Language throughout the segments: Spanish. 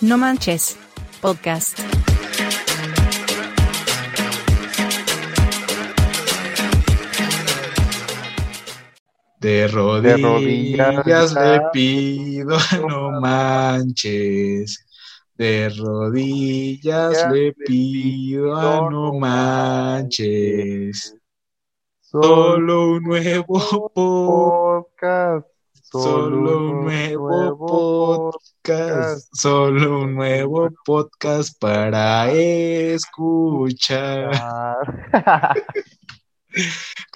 No Manches, podcast. De rodillas, rodillas, le pido, no manches. De rodillas le pido, no no manches. Solo un nuevo podcast. Solo un nuevo podcast, solo un nuevo podcast para escuchar.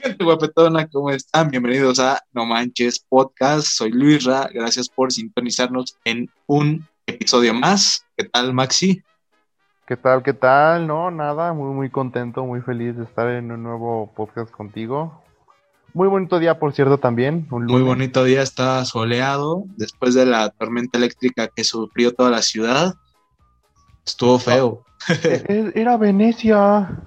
Gente guapetona, ¿cómo están? Bienvenidos a No Manches Podcast. Soy Luis Ra. Gracias por sintonizarnos en un episodio más. ¿Qué tal, Maxi? ¿Qué tal? ¿Qué tal? No, nada, muy muy contento, muy feliz de estar en un nuevo podcast contigo. Muy bonito día, por cierto, también. Un Muy bonito día, está soleado después de la tormenta eléctrica que sufrió toda la ciudad. Estuvo feo. E- Era Venecia.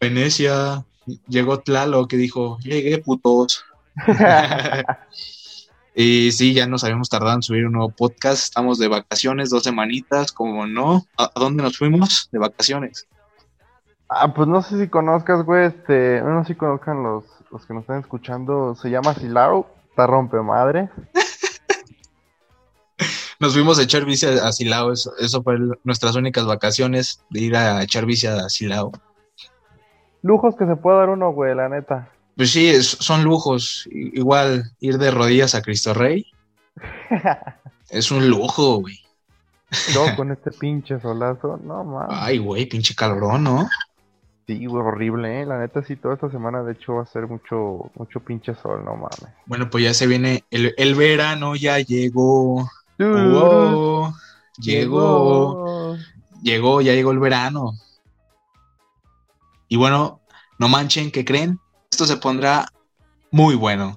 Venecia, llegó Tlalo que dijo, llegué putos. y sí, ya nos habíamos tardado en subir un nuevo podcast. Estamos de vacaciones, dos semanitas, como no. ¿A a dónde nos fuimos? De vacaciones. Ah, pues no sé si conozcas, güey, este, no sé si conozcan los, los que nos están escuchando, se llama Silao, está rompe madre. Nos fuimos a echar bici a Silao. Eso, eso fue el- nuestras únicas vacaciones de ir a echar bici a Silao. Lujos que se puede dar uno, güey, la neta. Pues sí, es- son lujos. Igual ir de rodillas a Cristo Rey es un lujo, güey. Luego con este pinche solazo, no mames. Ay, güey, pinche calorón, ¿no? Sí, güey, horrible, ¿eh? La neta, sí, toda esta semana, de hecho, va a ser mucho, mucho pinche sol, no mames. Bueno, pues ya se viene, el, el verano ya llegó. Wow, llegó, llegó, ya llegó el verano. Y bueno, no manchen, ¿qué creen? Esto se pondrá muy bueno.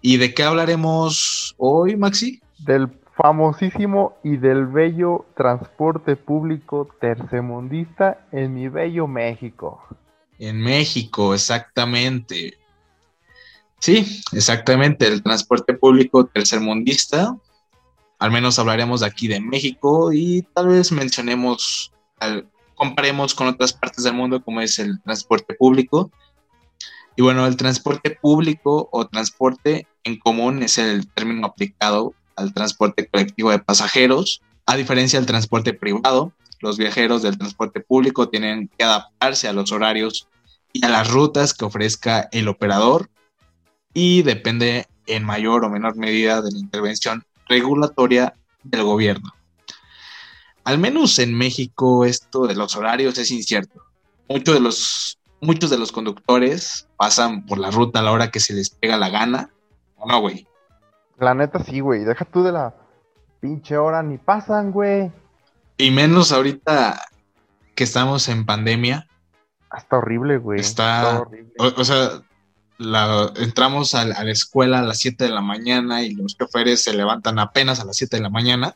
¿Y de qué hablaremos hoy, Maxi? Del famosísimo y del bello transporte público tercermundista en mi bello México. En México, exactamente. Sí, exactamente, el transporte público tercermundista. Al menos hablaremos de aquí de México y tal vez mencionemos, comparemos con otras partes del mundo como es el transporte público. Y bueno, el transporte público o transporte en común es el término aplicado al transporte colectivo de pasajeros. A diferencia del transporte privado, los viajeros del transporte público tienen que adaptarse a los horarios y a las rutas que ofrezca el operador y depende en mayor o menor medida de la intervención regulatoria del gobierno. Al menos en México esto de los horarios es incierto. Muchos de los, muchos de los conductores pasan por la ruta a la hora que se les pega la gana. ¿O no, güey? La neta, sí, güey. Deja tú de la pinche hora, ni pasan, güey. Y menos ahorita que estamos en pandemia. Está horrible, güey. Está- horrible. O, o sea, la- entramos a, la- a la escuela a las 7 de la mañana y los choferes se levantan apenas a las 7 de la mañana.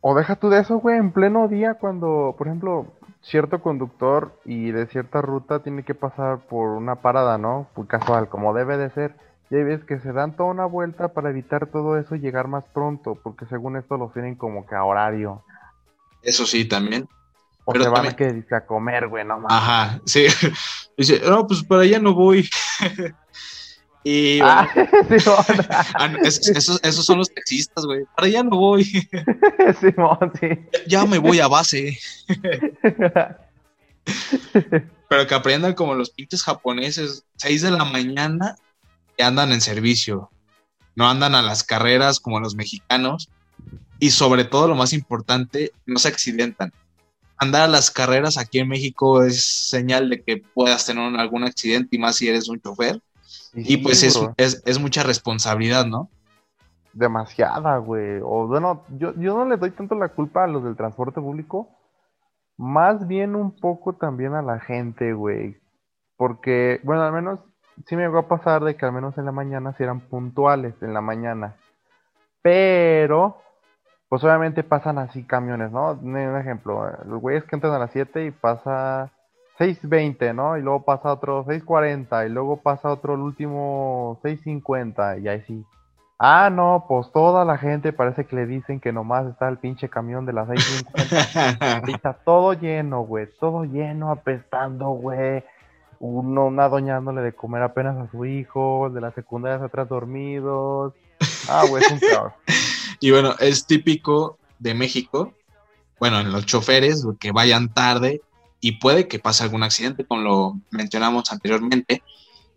O deja tú de eso, güey, en pleno día cuando, por ejemplo, cierto conductor y de cierta ruta tiene que pasar por una parada, ¿no? Muy casual, como debe de ser. Y hay veces que se dan toda una vuelta para evitar todo eso y llegar más pronto, porque según esto los tienen como que a horario. Eso sí, también. O Pero se van también- a, que, a comer, güey, no mames. Ajá, sí. Dice, no, pues para allá no voy. y bueno, Ah, ah, no, es- esos, esos son los taxistas, güey. Para allá no voy. Simón, sí. ya me voy a base. Pero que aprendan como los pinches japoneses, 6 de la mañana que andan en servicio. No andan a las carreras como los mexicanos. Y sobre todo, lo más importante, no se accidentan. Andar a las carreras aquí en México es señal de que puedas tener algún accidente y más si eres un chofer. Y pues es, es, es mucha responsabilidad, ¿no? demasiada, güey. O bueno, yo, yo no le doy tanto la culpa a los del transporte público, más bien un poco también a la gente, güey. Porque, bueno, al menos sí me llegó a pasar de que al menos en la mañana sí eran puntuales, en la mañana. Pero, pues obviamente pasan así camiones, ¿no? Un ejemplo, los güeyes que entran a las 7 y pasa 6.20, ¿no? Y luego pasa otro 6.40 y luego pasa otro el último 6.50 y ahí sí Ah, no, pues toda la gente parece que le dicen que nomás está el pinche camión de las 6.50. Ahorita todo lleno, güey, todo lleno, apestando, güey. Uno, una doña dándole de comer apenas a su hijo, de la secundaria atrás dormidos. Ah, güey, es un caos. Y bueno, es típico de México, bueno, en los choferes, que vayan tarde y puede que pase algún accidente, como lo mencionamos anteriormente.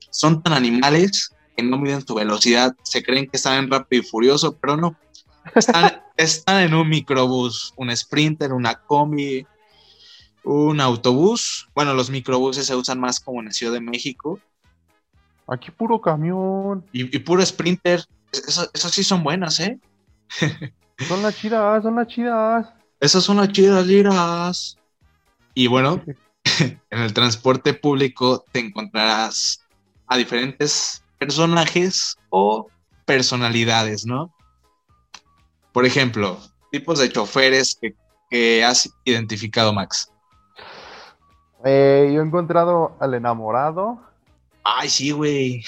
Son tan animales que no miden su velocidad, se creen que están en rápido y furioso, pero no. Están, están en un microbús, un sprinter, una combi, un autobús. Bueno, los microbuses se usan más como en la Ciudad de México. Aquí puro camión. Y, y puro sprinter. Esas, sí son buenas, ¿eh? Son las chidas, son las chidas. Esas son las chidas, liras. Y bueno, en el transporte público te encontrarás a diferentes personajes o personalidades, ¿no? Por ejemplo, tipos de choferes que, que has identificado, Max. Eh, yo he encontrado al enamorado Ay, sí, güey.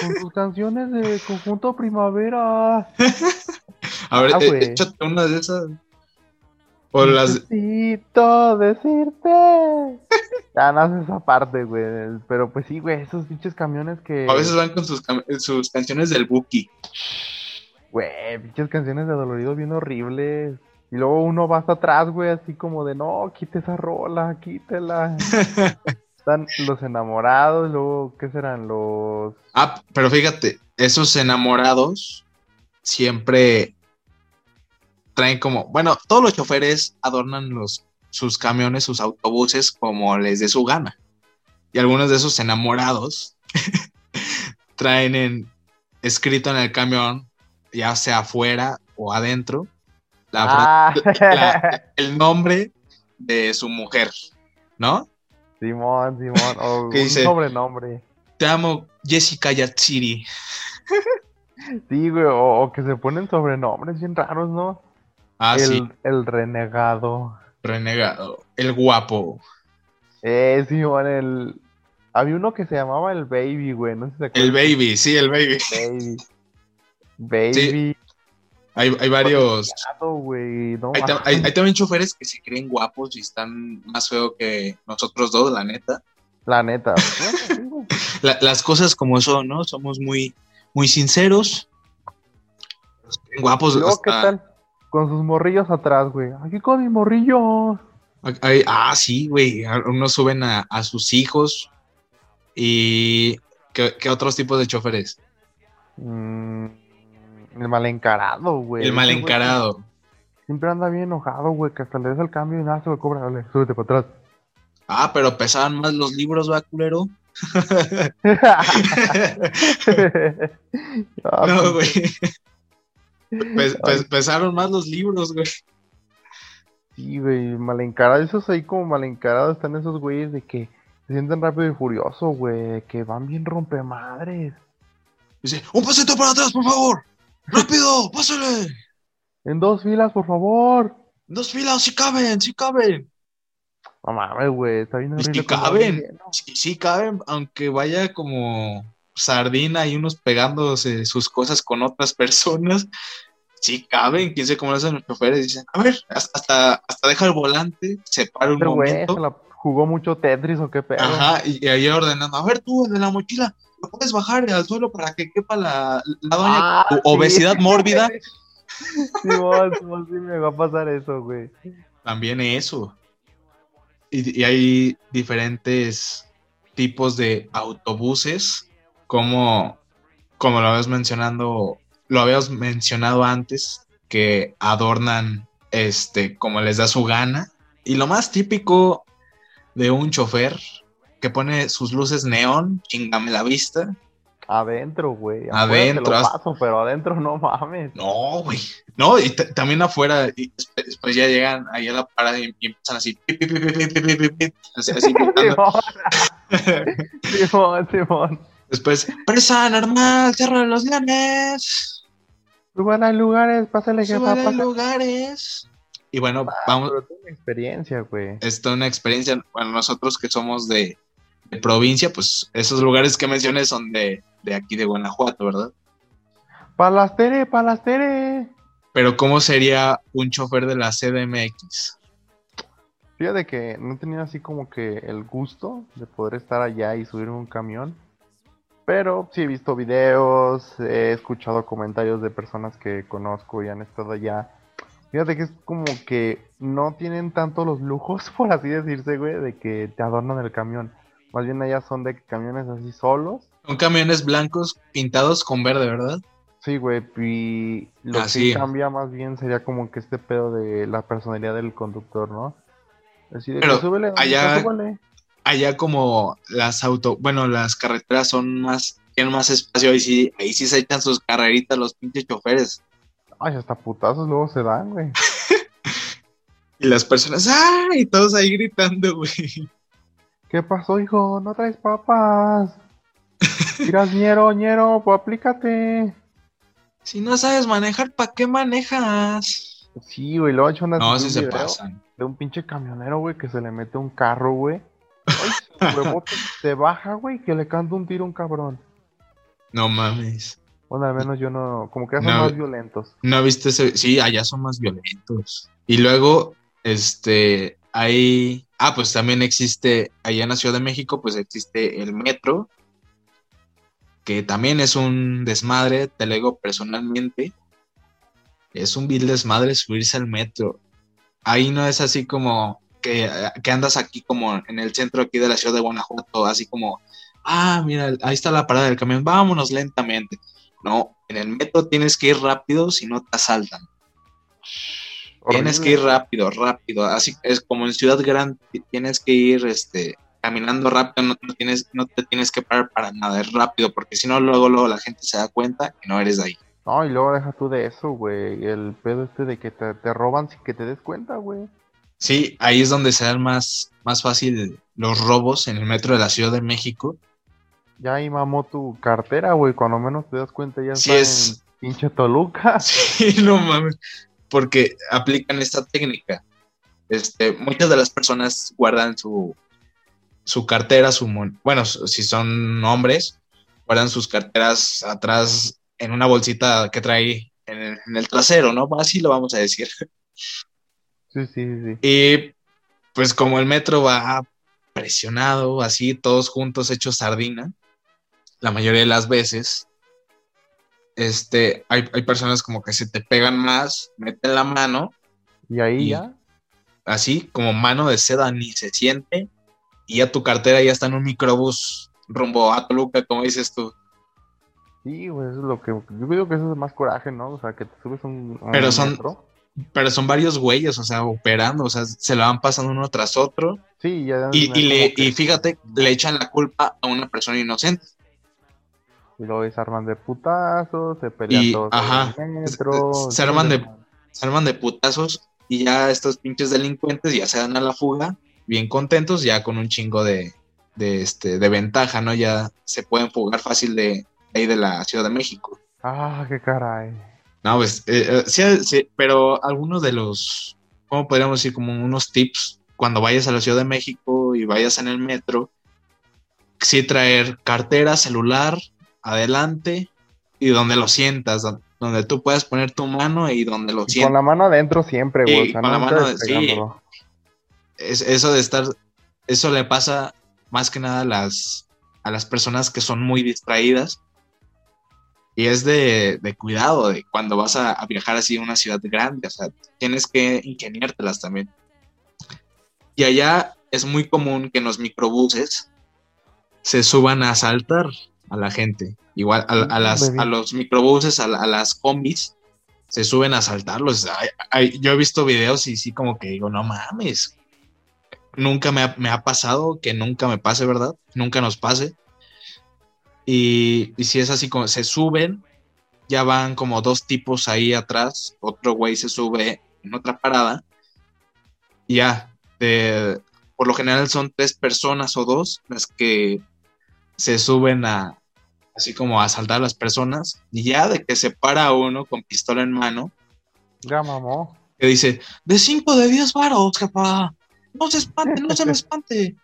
con sus canciones de Conjunto Primavera. A ver, Ah, eh, échate una de esas. O las. Necesito decirte. Ya no hace esa parte, güey. Pero pues sí, güey, esos pinches camiones que. A veces van con sus, sus canciones del Buki. Güey, pinches canciones de dolorido bien horribles. Y luego uno va hasta atrás, güey, así como de no, quite esa rola, quítela. Están los enamorados, luego, ¿qué serán? Los. Ah, pero fíjate, esos enamorados siempre traen como, bueno, todos los choferes adornan los, sus camiones, sus autobuses como les dé su gana. Y algunos de esos enamorados traen en, escrito en el camión, ya sea afuera o adentro, la Ah, la- el nombre de su mujer, ¿no? Simón, Simón, o ¿Qué un dice? sobrenombre. Te amo, Jessica Yatsiri. Sí, güey, o, o que se ponen sobrenombres bien raros, ¿no? Ah, el, sí, el renegado. renegado. El guapo. Eh, Simón, el. Había uno que se llamaba el Baby, güey, no sé si se El baby, sí, el baby. Baby. Baby. Hay, hay varios. no Hay, también choferes que se creen guapos y están más feos que nosotros dos, la neta. La neta. La- las cosas como son, ¿no? Somos muy, muy sinceros. Guapos. Luego, ¿qué hasta- tal? Con sus morrillos atrás, güey. Aquí con mis morrillos. hay- ah, sí, güey. Unos suben a, a sus hijos. Y. ¿qué, qué otros tipos de choferes? Mm, el mal encarado, güey. el mal güey encarado. Siempre anda bien enojado, güey, que hasta le des el cambio y nada se lo cobra. Dale, súbete para atrás. Ah, pero pesaban más los libros, va, culero. Ah, No, pues, güey. Pes- pes- pesaron más los libros, güey. Sí, güey, mal encarado. Esos ahí como mal encarados están esos güeyes de que se sienten rápido y furioso, güey. Que van bien rompemadres. Dice, un pasito para atrás, por favor. Rápido, pásale. En dos filas, por favor. Dos filas, si caben, si caben. No mames, güey, está bien cuando va caben. bien lleno. Sí, sí caben, aunque vaya como sardina y unos pegándose sus cosas con otras personas. Sí caben, quién sabe cómo lo hacen los choferes. Dicen, a ver, hasta, hasta deja el volante, se para un güey momento. la jugó mucho Tetris o qué pedo. Ajá, y, y ahí ordenando, a ver tú, el de la mochila, ¿lo puedes bajar al suelo para que quepa la, la doña Ah, sí. obesidad mórbida? Simón, Simón, sí me va a pasar eso, güey. También eso. Y, y hay diferentes tipos de autobuses, como, como lo habías mencionando, lo habías mencionado antes, que adornan este como les da su gana. Y lo más típico de un chofer que pone sus luces neón, chingame la vista. Adentro, güey. Adentro. Lo paso, pero adentro no mames. No, güey. No, y también afuera. Y después, ya llegan ahí a la parada y, y empiezan así. Pip, pip, pip, así, así Simón, Simón. Después, presa normal, cierra los leones. Suban a lugares, pásale que Suban a lugares. Y bueno, ah, vamos. Pero una experiencia, güey. Esto es una experiencia. Bueno, nosotros que somos de de provincia, pues esos lugares que mencioné son de, de aquí de Guanajuato, ¿verdad? Palastere, palastere. Pero ¿cómo sería un chofer de la CDMX? Fíjate que no tenido así como que el gusto de poder estar allá y subirme un camión. Pero sí he visto videos, he escuchado comentarios de personas que conozco y han estado allá. Fíjate que es como que no tienen tanto los lujos, por así decirse, güey, de que te adornan el camión. Más bien allá son de camiones así solos. Son camiones blancos pintados con verde, ¿verdad? Sí, güey, y lo Ah, que cambia más bien sería como que este pedo de la personalidad del conductor, ¿no? Así de Pero que súbele, don allá- súbele. Allá como las auto, bueno, las carreteras son más, tienen más espacio, ahí sí, ahí sí se echan sus carreritas los pinches choferes. Ay, hasta putazos luego se dan, güey. Y las personas, ¡ay! Y todos ahí gritando, güey. ¿Qué pasó, hijo? ¿No traes papas? Miras, ñero, ñero, pues aplícate. Si no sabes manejar, ¿para qué manejas? Sí, güey, luego he hecho una No, sí un se pasan. de un pinche camionero, güey, que se le mete un carro, güey. Ay, se baja, güey, que le canta un tiro a un cabrón. No mames. Bueno, al menos yo no, como que ya son No. más violentos. ¿No viste ese? Sí, allá son más violentos. Y luego, este, hay... Ah, pues también existe, allá en la Ciudad de México, pues existe el metro, que también es un desmadre, te lo digo personalmente. Es un vil desmadre subirse al metro. Ahí no es así como que, que andas aquí como en el centro aquí de la ciudad de Guanajuato, así como, ah, mira, ahí está la parada del camión, vámonos lentamente. No, en el metro tienes que ir rápido si no te asaltan. Tienes que ir rápido, rápido. Así es como en Ciudad Grande, tienes que ir este, caminando rápido, no, no tienes, no te tienes que parar para nada, es rápido, porque si no, luego, luego la gente se da cuenta que no eres de ahí. No, y luego deja tú de eso, güey. El pedo este de que te, te roban sin que te des cuenta, güey. Sí, ahí es donde se dan más, más fácil los robos en el metro de la Ciudad de México. Ya ahí mamó tu cartera, güey. Cuando menos te das cuenta ya Sí está es- en pinche Toluca. Sí, no mames, porque aplican esta técnica. Este, muchas de las personas guardan su, su cartera, su mon- bueno, si son hombres, guardan sus carteras atrás en una bolsita que trae en el, en el trasero, ¿no? Así lo vamos a decir. Sí, sí, sí. sí. Y pues como el metro va presionado, así, todos juntos hechos sardina, la mayoría de las veces, este, hay, hay personas como que se te pegan más, meten la mano, Y ahí Y- ya. así como mano de seda, ni se siente, y ya tu cartera ya está en un microbús rumbo a Toluca, como dices tú. Sí, güey, eso es lo que. Yo digo que eso es más coraje, ¿no? O sea, que te subes un. a Pero un son- metro. Pero son varios güeyes, o sea, operando, o sea, se la van pasando uno tras otro, Sí, ya. y, y le, que- y fíjate, le echan la culpa a una persona inocente. Y luego desarman de putazos, se pelean Y, todos ajá, en el metro. se- se arman de- se arman de putazos y ya estos pinches delincuentes ya se dan a la fuga, bien contentos, ya con un chingo de, de, este, de ventaja, ¿no? Ya se pueden fugar fácil de ahí de la Ciudad de México. Ah, qué caray. No, pues, eh, eh, sí, sí, pero algunos de los, ¿cómo podríamos decir? Como unos tips cuando vayas a la Ciudad de México y vayas en el metro, sí traer cartera, celular, adelante y donde lo sientas, don- donde tú puedas poner tu mano y donde lo Y sientas. con la mano adentro siempre, güey. Sí, o sea, con la mano de- sí. es, eso de estar, eso le pasa más que nada a las, a las personas que son muy distraídas. Y es de, de cuidado de cuando vas a, a viajar así a una ciudad grande, o sea, tienes que ingeniártelas también. Y allá es muy común que en los microbuses se suban a asaltar a la gente. Igual a, a las, a los microbuses, a, a las combis, se suben a asaltarlos. Ay, ay, yo he visto videos y sí como que digo, no mames, nunca me ha, me ha pasado, que nunca me pase, ¿verdad? Nunca nos pase. Y, y si es así como se suben, ya van como dos tipos ahí atrás, otro güey se sube en otra parada, y ya, de- por lo general son tres personas o dos las que se suben a, así como a asaltar a las personas, y ya de que se para uno con pistola en mano, Ya mamó. que dice, de 5 de 10 varos, jefa. No se espante, no se me espante.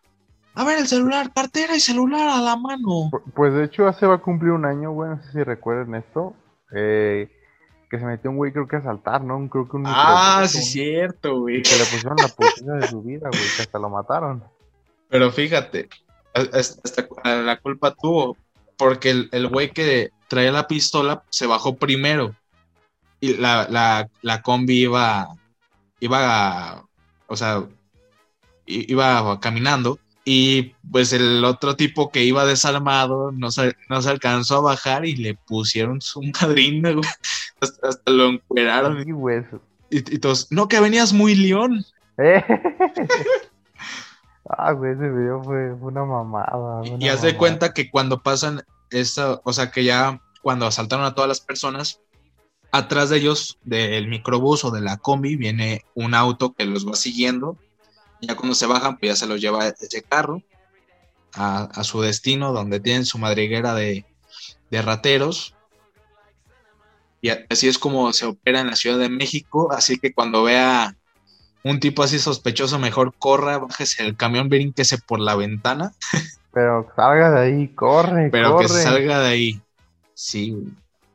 A ver el celular, cartera y celular a la mano. Pu- Pues de hecho, hace va a cumplir un año, güey. No sé si recuerden esto. eh, que se metió un güey, creo que a saltar, ¿no? Creo que un Ah, sí, un- cierto, güey. Que le pusieron la putiza de su vida, güey, que hasta lo mataron. Pero fíjate, hasta hasta la culpa tuvo, porque el, el güey que traía la pistola se bajó primero y la, la, la combi iba, iba, o sea, iba caminando y pues el otro tipo que iba desarmado no se, no se alcanzó a bajar y le pusieron su madrina, güey. Hasta, hasta lo encueraron Sí, y todos, no, que venías muy león. Eh. Ah, güey, ese video fue, fue una mamada. fue Y una haz de cuenta que cuando pasan esa, o sea, que ya cuando asaltaron a todas las personas, atrás de ellos, del microbús o de la combi, viene un auto que los va siguiendo. Ya cuando se bajan, pues ya se los lleva ese carro a, a su destino, donde tienen su madriguera de, de rateros. Y así es como se opera en la Ciudad de México. Así que cuando vea un tipo así sospechoso, mejor corra, bájese el camión, brínquese por la ventana Pero salga de ahí, corre, pero corre. que salga de ahí. Sí,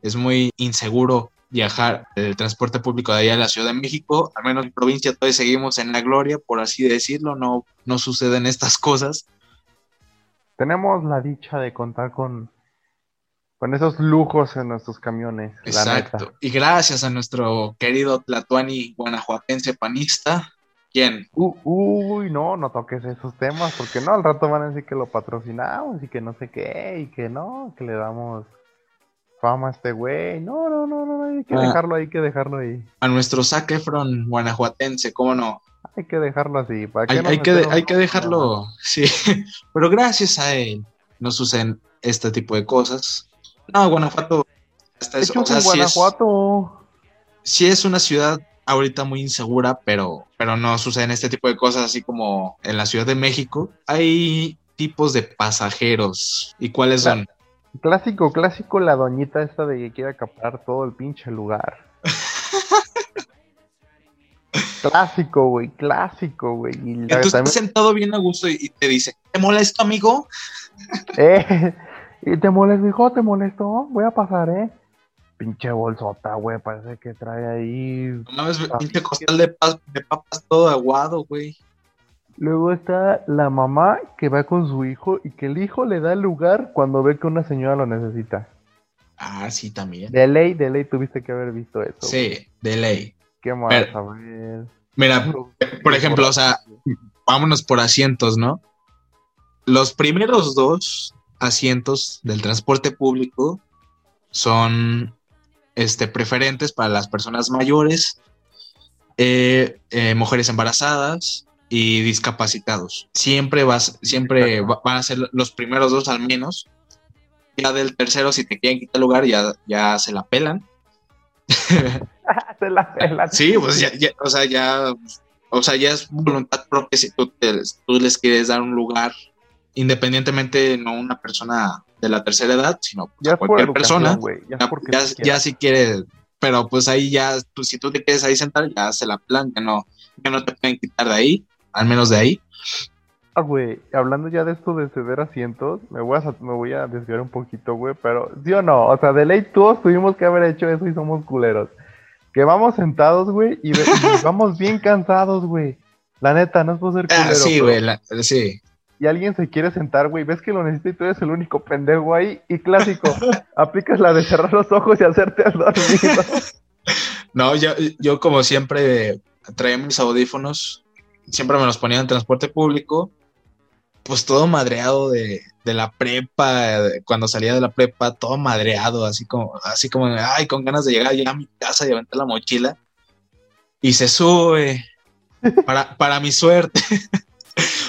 es muy inseguro viajar el transporte público de allá a la Ciudad de México. Al menos en provincia todavía seguimos en la gloria, por así decirlo. No, no suceden estas cosas. Tenemos la dicha de contar con, con esos lujos en nuestros camiones. La Exacto. neta. Y gracias a nuestro querido Tlatuani guanajuatense panista, quien U- uy, no, no toques esos temas, porque no, al rato van a decir que lo patrocinamos y que no sé qué, y que no, que le damos fama a este güey. No, no, no, no, hay que Ah. dejarlo ahí, hay que dejarlo ahí. a nuestro Zac Efron guanajuatense, ¿cómo no? Hay que dejarlo así. ¿para qué Hay, nos hay que, hay que dejarlo, sí. Pero gracias a él no suceden este tipo de cosas. No, Guanajuato, hasta eso, o sea, en sí es, Guanajuato. sí es una ciudad ahorita muy insegura, pero, pero no suceden este tipo de cosas así como en la Ciudad de México. Hay tipos de pasajeros. ¿Y cuáles son? Clásico, clásico, la doñita esta de que quiere acaparar todo el pinche lugar. clásico, güey, clásico, güey. Entonces también- estás sentado bien a gusto y, y te dice, ¿te molesto, amigo? Eh, y te molesto, hijo, te molesto, voy a pasar, eh. Pinche bolsota, güey, parece que trae ahí. No mames, pinche costal de, pa- de papas todo aguado, güey. Luego está la mamá que va con su hijo y que el hijo le da el lugar cuando ve que una señora lo necesita. Ah, sí, también. De ley, de ley tuviste que haber visto eso. Sí, de ley. ¿Qué A ver. Mira, por ejemplo, o sea, vámonos por asientos, ¿no? Los primeros dos asientos del transporte público son este, preferentes para las personas mayores, eh, eh, mujeres embarazadas y discapacitados. Siempre vas, siempre va- van a ser los primeros dos al menos. Ya del tercero, si te quieren quitar el lugar, ya, ya se la pelan. Se la pela. Sí, pues ya, ya, o sea, ya, o sea, ya es voluntad propia si tú, te- tú les quieres dar un lugar, independientemente no una persona de la tercera edad, sino pues, Ya cualquier persona. Ya, Ya, si quiere, pero pues ahí ya, tú- si tú te quieres ahí sentar, ya se la plan, ya no, ya no te pueden quitar de ahí, al menos de ahí. Ah, güey, hablando ya de esto de ceder asientos, me voy a, me voy a desviar un poquito, güey, pero sí o no, o sea, de ley todos tuvimos que haber hecho eso y somos culeros. Que vamos sentados, güey, y, vamos bien cansados, güey. La neta, no es por ser culero. Ah, sí, güey, sí. Y alguien se quiere sentar, güey, ves que lo necesita y tú eres el único pendejo ahí. Y clásico, aplicas la de cerrar los ojos y hacerte al dormido. No, yo, yo como siempre traía mis audífonos, siempre me los ponía en transporte público, pues todo madreado de, de la prepa, de- cuando salía de la prepa, todo madreado, así como, así como, ay, con ganas de llegar ya a mi casa y aventar la mochila. Y se sube, para, para mi suerte,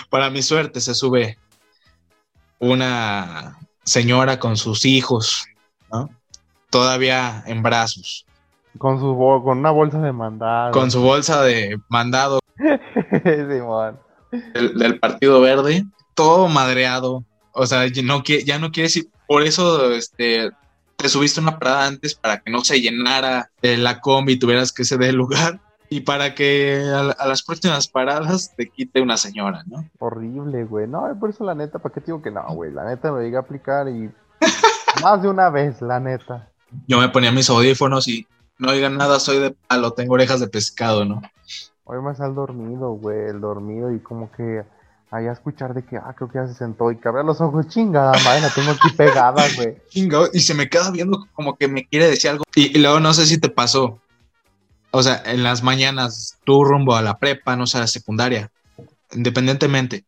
para mi suerte se sube una señora con sus hijos, ¿no? Todavía en brazos Con su con una bolsa de mandado. con su bolsa de mandado Simón. del, del Partido Verde, todo madreado. O sea, ya no, ya no quieres ir. Por eso este, te subiste una parada antes para que no se llenara eh, la combi y tuvieras que ceder el lugar. Y para que a, a las próximas paradas te quite una señora, ¿no? Horrible, güey. No, por eso la neta, ¿para qué te digo que no, güey? La neta me llegué a aplicar y más de una vez, la neta. yo me ponía mis audífonos y no oigan nada, soy de palo, tengo orejas de pescado, ¿no? Hoy me sale dormido, güey, el dormido y como que ahí a escuchar de que, ah, creo que ya se sentó y que los ojos, chingada, madre, la tengo aquí pegada, güey. Chingo, y se me queda viendo como que me quiere decir algo. Y, y luego no sé si te pasó. O sea, en las mañanas, tú rumbo a la prepa, no sé, a la secundaria, independientemente.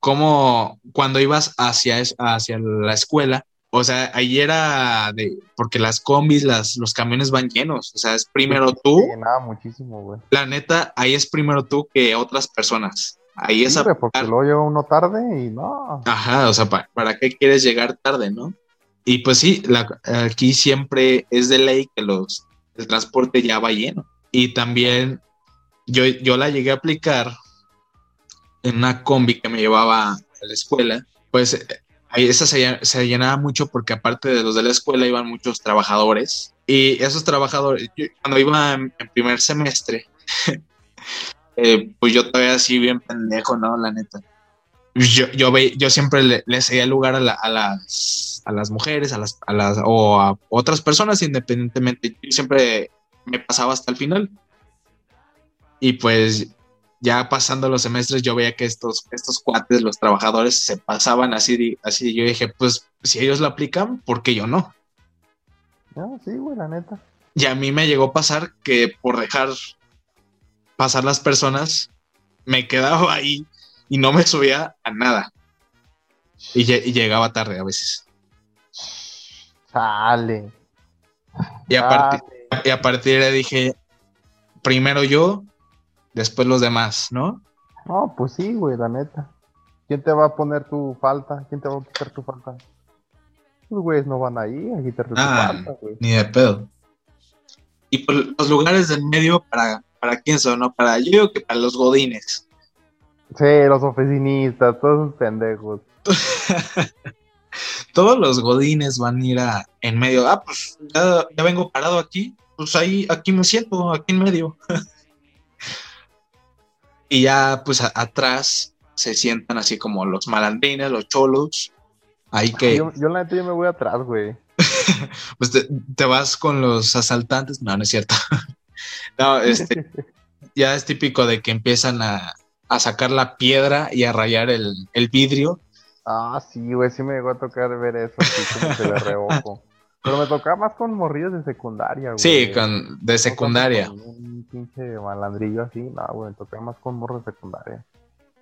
Como cuando ibas hacia, hacia la escuela, o sea, ahí era de, porque las combis, las, los camiones van llenos, o sea, es primero tú, llenaba muchísimo, güey. la neta, ahí es primero tú que otras personas. Ahí Sí, es a porque luego llega uno tarde y no. Ajá, o sea, ¿pa- ¿para, qué quieres llegar tarde, no? Y pues sí, la- aquí siempre es de ley que los, el transporte ya va lleno. Y también yo, yo la llegué a aplicar en una combi que me llevaba a la escuela. Pues eh, ahí esa se, se llenaba mucho porque aparte de los de la escuela iban muchos trabajadores. Y esos trabajadores, cuando iba en, en primer semestre, eh, pues yo todavía así bien pendejo, ¿no? La neta yo, yo, ve- yo siempre le, le cedía lugar a, la- a las, a las mujeres, a las, a las, o a otras personas independientemente. Yo siempre me pasaba hasta el final. Y pues ya pasando los semestres yo veía que estos, estos cuates, los trabajadores, se pasaban así, así. Yo dije, pues si ellos lo aplican, ¿por qué yo no? No, sí, güey, la neta. Y a mí me llegó a pasar que por dejar pasar las personas, me quedaba ahí y no me subía a nada. Y, lle- y llegaba tarde a veces. Sale. Y a, partir, y a partir de ahí dije, primero yo, después los demás, ¿no? No, pues sí, güey, la neta. ¿Quién te va a poner tu falta? ¿Quién te va a quitar tu falta? Los güeyes no van ahí a quitarte Ah. tu falta, güey. Ni de pedo. Y pues los lugares del medio, ¿para, para quién son? ¿no? Para yo digo que para los godines. Sí, los oficinistas, todos esos pendejos. Todos los godines van a ir a, en medio. Ah, pues ya, ya vengo parado aquí. Pues ahí, aquí me siento, aquí en medio. y ya, pues a- atrás se sientan así como los malandrines, los cholos. Ahí que Yo, yo la neta yo me voy atrás, güey. pues te, te vas con los asaltantes. No, no es cierto. no, este, ya es típico de que empiezan a, a sacar la piedra y a rayar el, el vidrio. Ah, sí, güey, sí me llegó a tocar ver eso así como que de reojo. Pero me tocaba más con morrillos de secundaria, güey. Sí, con, de secundaria. con Un pinche malandrillo así, no, güey, me tocaba más con morros de secundaria.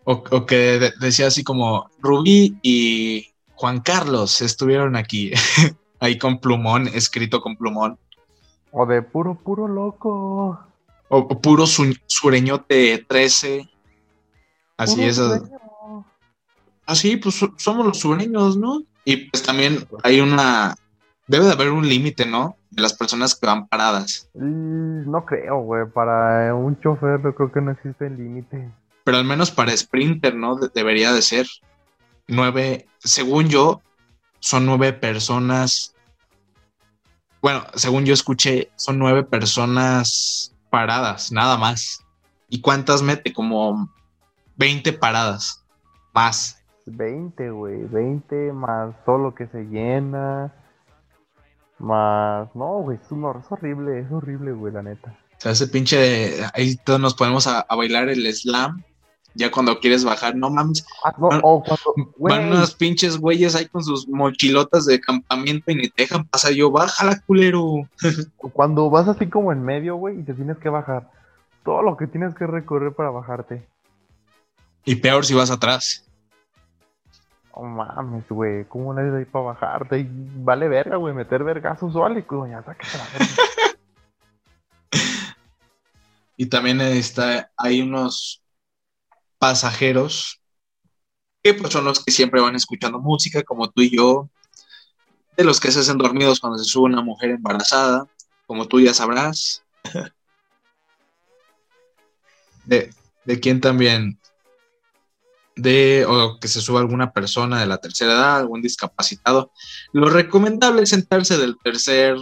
O, o que de- decía así como Rubí y Juan Carlos estuvieron aquí. Ahí con plumón, escrito con plumón. O de puro, puro loco. O, o puro su- sureñote 13. Así es. Así, pues so- somos los sureños, ¿no? Y pues también hay una. Debe de haber un límite, ¿no? De las personas que van paradas. Mm, No creo, güey, para un chofer yo creo que no existe límite. Pero al menos para Sprinter, ¿no? De- debería de ser. Nueve, según yo, son nueve personas. Bueno, según yo escuché, son nueve personas paradas, nada más. ¿Y cuántas mete? Como 20 paradas. Más. 20, güey, 20 más todo lo que se llena. Más, no, güey, es, un es horrible, es horrible, güey, la neta. O sea, ese pinche. Ahí todos nos ponemos a, a bailar el slam. Ya cuando quieres bajar, no mames. Ah, no, Van- o cuando, Van unos pinches güeyes ahí con sus mochilotas de campamento y ni te dejan pasar. Yo, bájala, culero. cuando vas así como en medio, güey, y te tienes que bajar. Todo lo que tienes que recorrer para bajarte. Y peor si vas atrás. Oh mames, güey, ¿cómo le ahí para bajarte? Y vale verga, güey, meter vergazos o algo, ya sácate la verga. Y también está, hay unos pasajeros que pues son los que siempre van escuchando música, como tú y yo, de los que se hacen dormidos cuando se sube una mujer embarazada, como tú ya sabrás. De, de quién también, de o que se suba alguna persona de la tercera edad, algún discapacitado. Lo recomendable es sentarse del tercer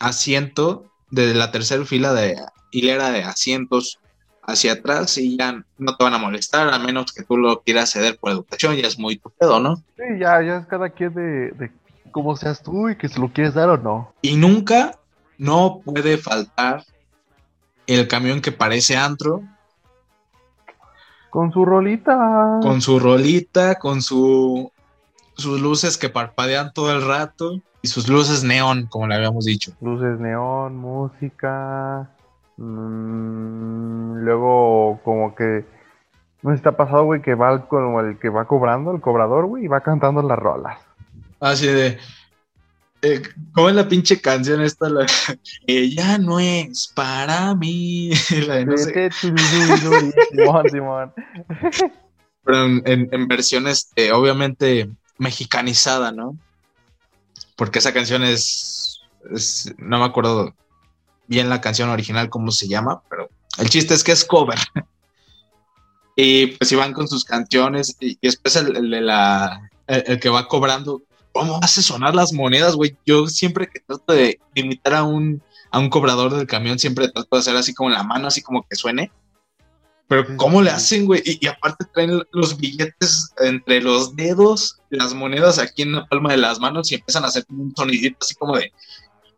asiento, de la tercera fila de hilera de asientos hacia atrás y ya no te van a molestar, a menos que tú lo quieras ceder por educación, ya es muy tu pedo, ¿no? Sí, ya, ya es cada quien de, de como seas tú y que se lo quieres dar o no. Y nunca, no puede faltar el camión que parece antro, Con su rolita. con su rolita, con su sus luces que parpadean todo el rato y sus luces neón, como le habíamos dicho. Luces neón, música. mm, luego, como que. No ha pasado, güey, que va el- como el que va cobrando, el cobrador, güey, y va cantando las rolas. Así de. Eh, ¿Cómo es la pinche canción esta? La, Ella no es para mí. La de no sé, Vete, turururu, Simón, Simón. pero en, en- en versión, este, obviamente, mexicanizada, ¿no? Porque esa canción es, es- No me acuerdo bien la canción original, cómo se llama, pero el chiste es que es cover. Y pues iban con sus canciones y, y después el, el de la, el, el que va cobrando, ¿cómo hace sonar las monedas, güey? Yo siempre que trato de imitar a un, a un cobrador del camión, siempre trato de hacer así como en la mano, así como que suene. Pero ¿cómo le hacen, güey? Y, y aparte traen los billetes entre los dedos, las monedas aquí en la palma de las manos y empiezan a hacer un sonidito así como de,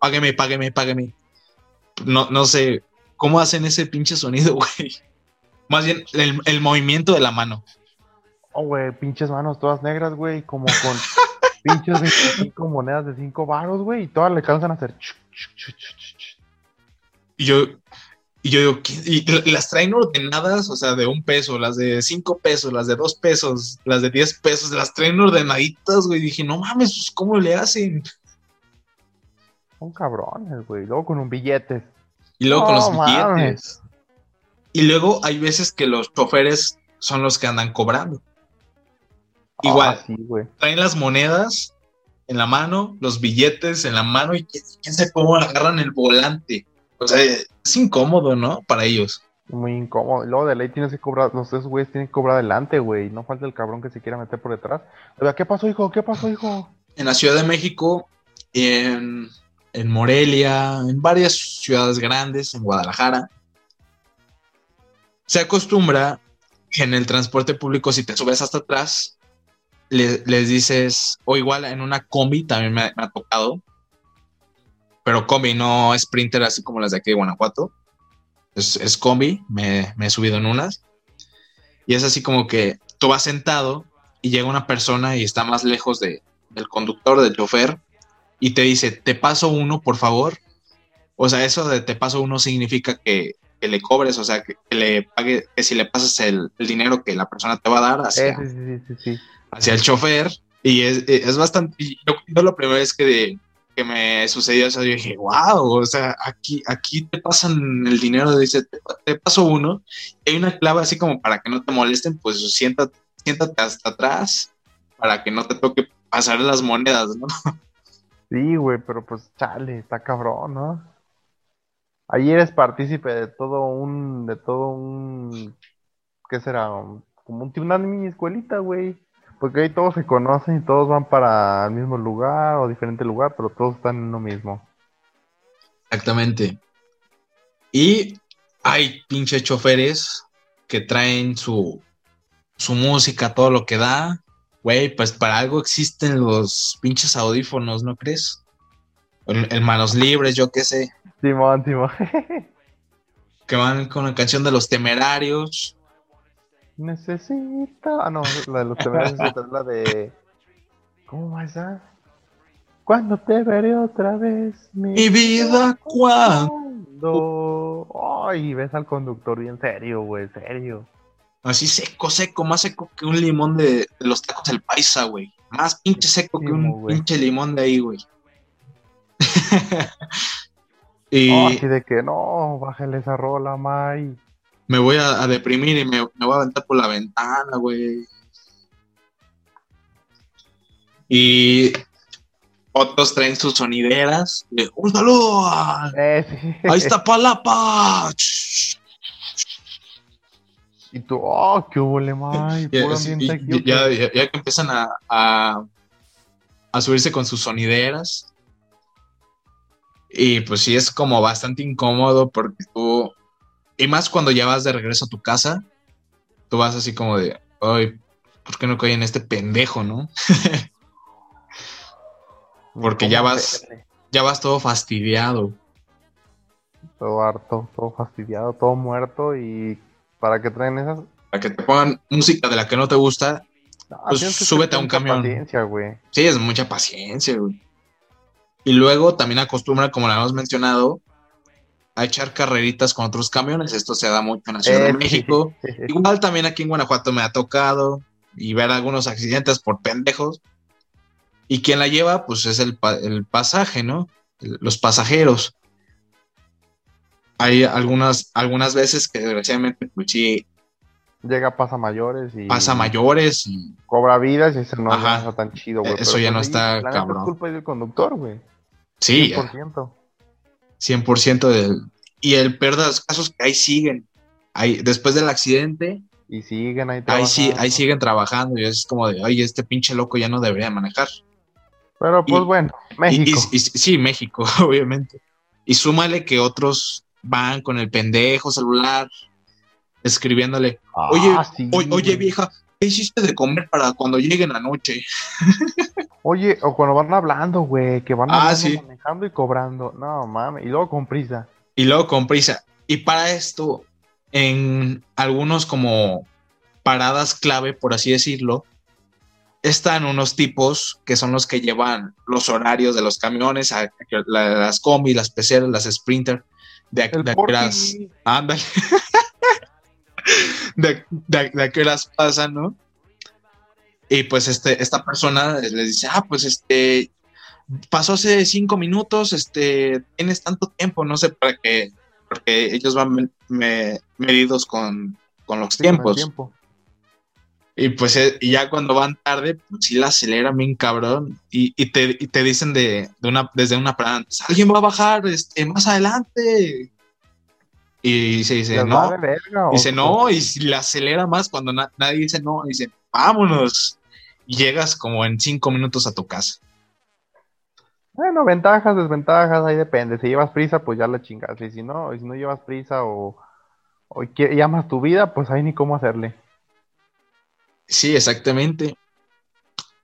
págueme, págueme, págueme. No, no sé, ¿cómo hacen ese pinche sonido, güey? Más bien, el, el movimiento de la mano. Oh, güey, pinches manos todas negras, güey, como con pinches 25 monedas de 5 varos, güey, y todas le alcanzan a hacer. Y yo, y yo digo, y las traen ordenadas, o sea, de un peso, las de cinco pesos, las de dos pesos, las de diez pesos, las traen ordenaditas, güey. Dije, no mames, pues, ¿cómo le hacen? Son cabrones, güey. Luego con un billete. Y luego con los billetes. Y luego hay veces que los choferes son los que andan cobrando. Igual, Ah, sí, traen las monedas en la mano, los billetes en la mano y quién, quién sabe cómo agarran el volante. O sea, es incómodo, ¿no? Para ellos. Muy incómodo. Luego de ley tienes que cobrar, los tres güeyes tienen que cobrar adelante, güey. No falta el cabrón que se quiera meter por detrás. Oiga, ¿qué pasó, hijo? ¿Qué pasó, hijo? En la Ciudad de México, en, en Morelia, en varias ciudades grandes, en Guadalajara, se acostumbra que en el transporte público, si te subes hasta atrás, le- les dices, o igual en una combi, también me, ha tocado, pero combi, no Sprinter así como las de aquí de Guanajuato, es, combi, me, he subido en unas, y es así como que tú vas sentado y llega una persona y está más lejos de, del conductor, del chofer, y te dice, te paso uno, por favor. O sea, eso de te paso uno significa que, le cobres, o sea, que, le pague, que si le pasas el, el dinero que la persona te va a dar hacia, Eh, sí, sí, sí, sí, sí. Hacia el chofer, y es, es bastante, yo, yo la primera vez que, que me sucedió eso, yo dije, wow, o sea, aquí, aquí te pasan el dinero, dice, te, te paso uno, y hay una clave así como para que no te molesten, pues siéntate, siéntate hasta atrás, para que no te toque pasar las monedas, ¿no? Sí, güey, pero pues chale, está cabrón, ¿no? Ahí eres partícipe de todo un, de todo un, ¿qué será? Como un, una mini escuelita, güey. Porque ahí todos se conocen y todos van para el mismo lugar o diferente lugar, pero todos están en lo mismo. Exactamente. Y hay pinches choferes que traen su, su música, todo lo que da. Güey, pues para algo existen los pinches audífonos, ¿no crees? En, en manos libres, yo qué sé. Simón, Simón. Que van con la canción de los temerarios. Necesito. Ah, no, la de los temerarios es la de. ¿Cómo va esa? Cuando te veré otra vez, Mi vida, cuando. cuando. Ay, ves al conductor bien serio, güey, serio. Así seco, seco, más seco que un limón de, de los tacos del paisa, güey. Más pinche seco que un güey. pinche limón de ahí, güey. y Oh, así de que no, bájale esa rola, May. Me voy a, a deprimir y me, me voy a aventar por la ventana, güey. Y otros traen sus sonideras. de, ¡Un saludo! a- Eh, sí. ¡Ahí está Palapa! Y tú, oh, qué hubo, May, Ya, sí, ya, que empiezan a, a, a subirse con sus sonideras. Y pues sí, es como bastante incómodo porque tú, y más cuando ya vas de regreso a tu casa, tú vas así como de, ay, ¿por qué no caí en este pendejo, no? Porque ya vas, ya vas todo fastidiado. Todo harto, todo fastidiado, todo muerto y ¿para qué traen esas? Para que te pongan música de la que no te gusta, No, Pues súbete a un camión. Paciencia, güey. sí, es mucha paciencia, güey. Y luego también acostumbran, como lo hemos mencionado, a echar carreritas con otros camiones. Esto se da mucho en la Ciudad Eh, de sí. México. Igual también aquí en Guanajuato me ha tocado y ver algunos accidentes por pendejos. Y quien la lleva, pues es el, pa- el pasaje, ¿no? El- Los pasajeros. Hay algunas, algunas veces que desgraciadamente, pues sí, Llega pasa mayores y pasa mayores y cobra vidas y eso no, Ajá. no está tan chido, güey. Eso ya no pues, está la neta cabrón. Es culpa del conductor, güey. sí, 100%. 100% del... Y el peor de los casos que ahí siguen. Ahí, después del accidente, Y siguen ahí ahí, sí, trabajando. ahí siguen trabajando y es como de, oye, este pinche loco ya no debería manejar. Pero pues Y- bueno, México. y- y- sí, México, obviamente. Y súmale que otros van con el pendejo celular escribiéndole, oye, Ah, sí, o- oye güey. vieja, ¿qué hiciste de comer para cuando lleguen la noche? Oye, o cuando van hablando, güey, que van Ah, sí. manejando y cobrando. No, mames. Y luego con prisa. Y luego con prisa. Y para esto, en algunos como paradas clave, por así decirlo, están unos tipos que son los que llevan los horarios de los camiones, a- la- las combis, las peceras, las sprinter, de, a- de a qué horas- porqui. ándale. de, de- de pasan, ¿no? Y pues este, esta persona les dice, ah, pues este, pasó hace cinco minutos, este, tienes tanto tiempo, no sé para qué, porque ellos van me- me- medidos con, con los tiempos. tiempo. Y pues eh, y ya cuando van tarde, pues sí la aceleran bien cabrón. Y, y te, y te dicen de, de una, desde una parada antes, alguien va a bajar este, más adelante. Y se dice, ¿Les no. verga Dice, no, y si la acelera más cuando na- nadie dice no, dice, vámonos. Y llegas como en cinco minutos a tu casa. Bueno, ventajas, desventajas, ahí depende. Si llevas prisa, pues ya la chingas. Y si no, si no llevas prisa o, o llamas tu vida, pues ahí ni cómo hacerle. Sí, exactamente.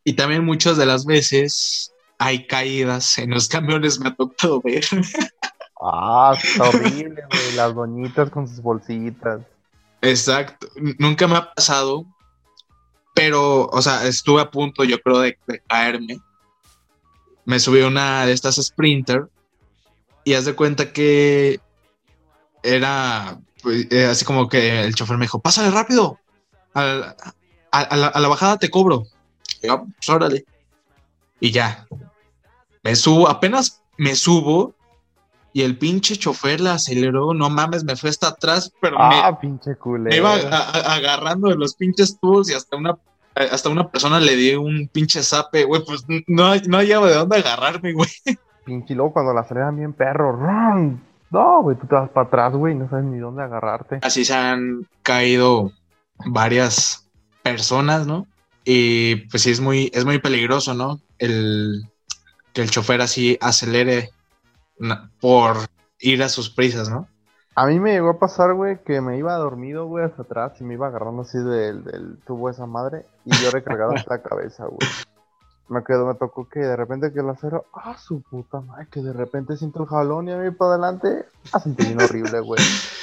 Y también muchas de las veces hay caídas en los camiones, me ha tocado ver. Ah, está horrible, güey. Las doñitas con sus bolsitas. Exacto. Nunca me ha pasado, pero, o sea, estuve a punto, yo creo, de, de caerme. Me subí a una de estas Sprinter y haz de cuenta que era pues, eh, así como que el chofer me dijo, pásale rápido, a, a- a la, a la bajada te cobro. Y yo, pues órale. Y ya, me subo, apenas me subo y el pinche chofer la aceleró, no mames, me fue hasta atrás, pero me, Ah, pinche me iba agarrando de los pinches tubos y hasta una hasta una persona le di un pinche zape, güey, pues no, no hallaba de dónde agarrarme, güey. Pinche loco cuando la aceleran bien perro. No, güey, tú te vas para atrás, güey, no sabes ni dónde agarrarte. Así se han caído varias personas, ¿no? Y pues sí es muy, es muy peligroso, ¿no? El que el chofer así acelere por ir a sus prisas, ¿no? A mí me llegó a pasar, güey, que me iba dormido, güey, hasta atrás y me iba agarrando así del, del tubo esa madre y yo recargado hasta la cabeza, güey. Me quedó, me tocó que de repente que el acero, ah, su puta madre, que de repente siento el jalón y a mí para adelante, ah, sentí bien horrible, güey.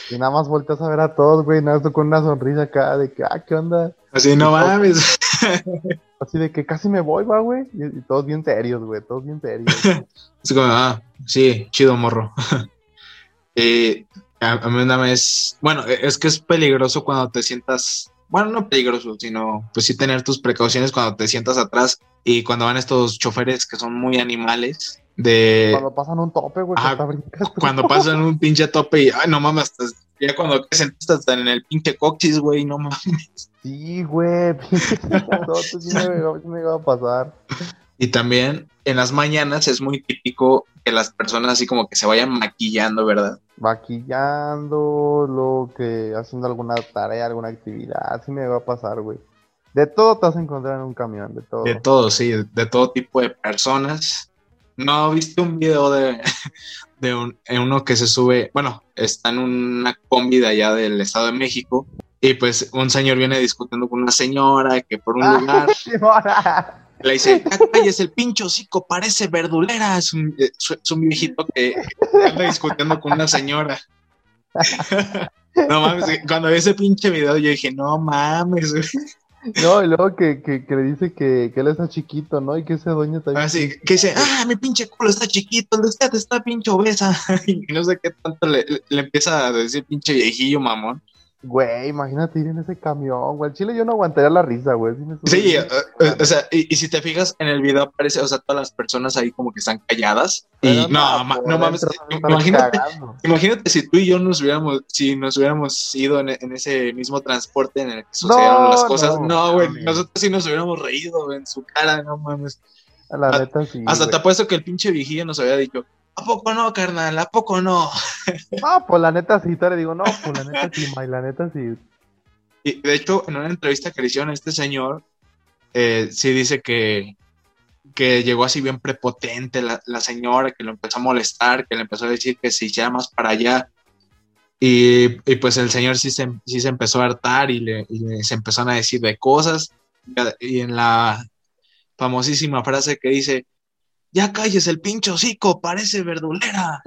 Y nada más volteas a ver a todos, güey, nada más con una sonrisa acá de que, ah, ¿qué onda? Así no mames. Así de que casi me voy, va, güey. Y, y todos bien serios, güey, todos bien serios. Es como, ah, sí, chido morro. Eh, a, mí una vez, bueno, e- es que es peligroso cuando te sientas, bueno, no peligroso, sino pues sí tener tus precauciones cuando te sientas atrás y cuando van estos choferes que son muy animales de Cuando pasan un tope, güey, cuando pasan un pinche tope y, ay, no mames, ya cuando te sentaste hasta en el pinche coxis, güey, no mames. Sí, güey, pinche me, me iba a pasar. Y también en las mañanas es muy típico que las personas así como que se vayan maquillando, ¿verdad? Maquillando, lo que haciendo alguna tarea, alguna actividad, sí me va a pasar, güey. De todo te vas a encontrar en un camión, de todo. De todo, sí, de todo tipo de personas. ¿No viste un video de, de un- en uno que se sube, bueno, está en una combi de allá del Estado de México y pues un señor viene discutiendo con una señora que por un Ah, lugar. Le dice, "Ya es el pincho hocico, parece verdulera. Es un, eh, es un viejito que anda discutiendo con una señora. No mames, cuando vi ese pinche video yo dije, no mames. No, y luego que, que, que le dice que, que él está chiquito, ¿no? Y que ese dueño también. Así que dice, ah, mi pinche culo está chiquito, el de usted está pinche obesa. Y no sé qué tanto le- le empieza a decir pinche viejillo, mamón. Güey, imagínate ir en ese camión, güey. Al chile yo no aguantaría la risa, güey. Sí, eh, eh, o sea, y, y si te fijas en el video aparece, o sea, todas las personas ahí como que están calladas. Y Pero no, ma- no mames, imagínate, imagínate si tú y yo nos hubiéramos, si nos hubiéramos ido en, en ese mismo transporte en el que sucedieron No, las cosas. no, No, güey, mames. nosotros sí nos hubiéramos reído en su cara, no mames. La Ah, neta sí. Hasta güey. te apuesto que el pinche viejillo nos había dicho, ¿a poco no, carnal? ¿A poco no? No, pues la neta sí, te le digo, no, pues la neta sí, May, la neta sí. Y de hecho, en una entrevista que le hicieron a este señor, eh, sí dice que, que llegó así bien prepotente la, la señora, que lo empezó a molestar, que le empezó a decir que se hiciera más para allá. Y, y pues el señor sí se, sí se empezó a hartar y, le, y le- se empezaron a decir de cosas. Y en la famosísima frase que dice, ya calles el pincho hocico, parece verdulera.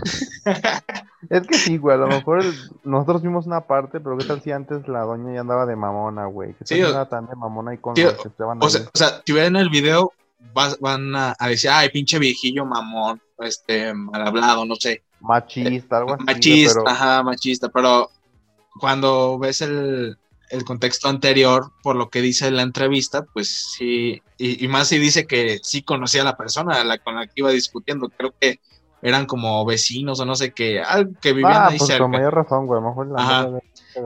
Es que sí, güey, a lo mejor nosotros vimos una parte, pero qué tal si antes la doña ya andaba de mamona, güey. Que Sí, sí, o- andaba tan de mamona y con Sí, los que O sea, o sea, si ven el video, vas- van a, a decir, ay, pinche viejillo mamón, este, mal hablado, no sé, machista, algo así. machista, pero- ajá, machista, pero cuando ves el, el contexto anterior, por lo que dice en la entrevista, pues sí, y, y más si dice que sí conocía a la persona a la, con la que iba discutiendo, creo que eran como vecinos o no sé qué, algo que vivían Ah, ahí pues cerca. con mayor razón, güey. Mejor la Ajá. de-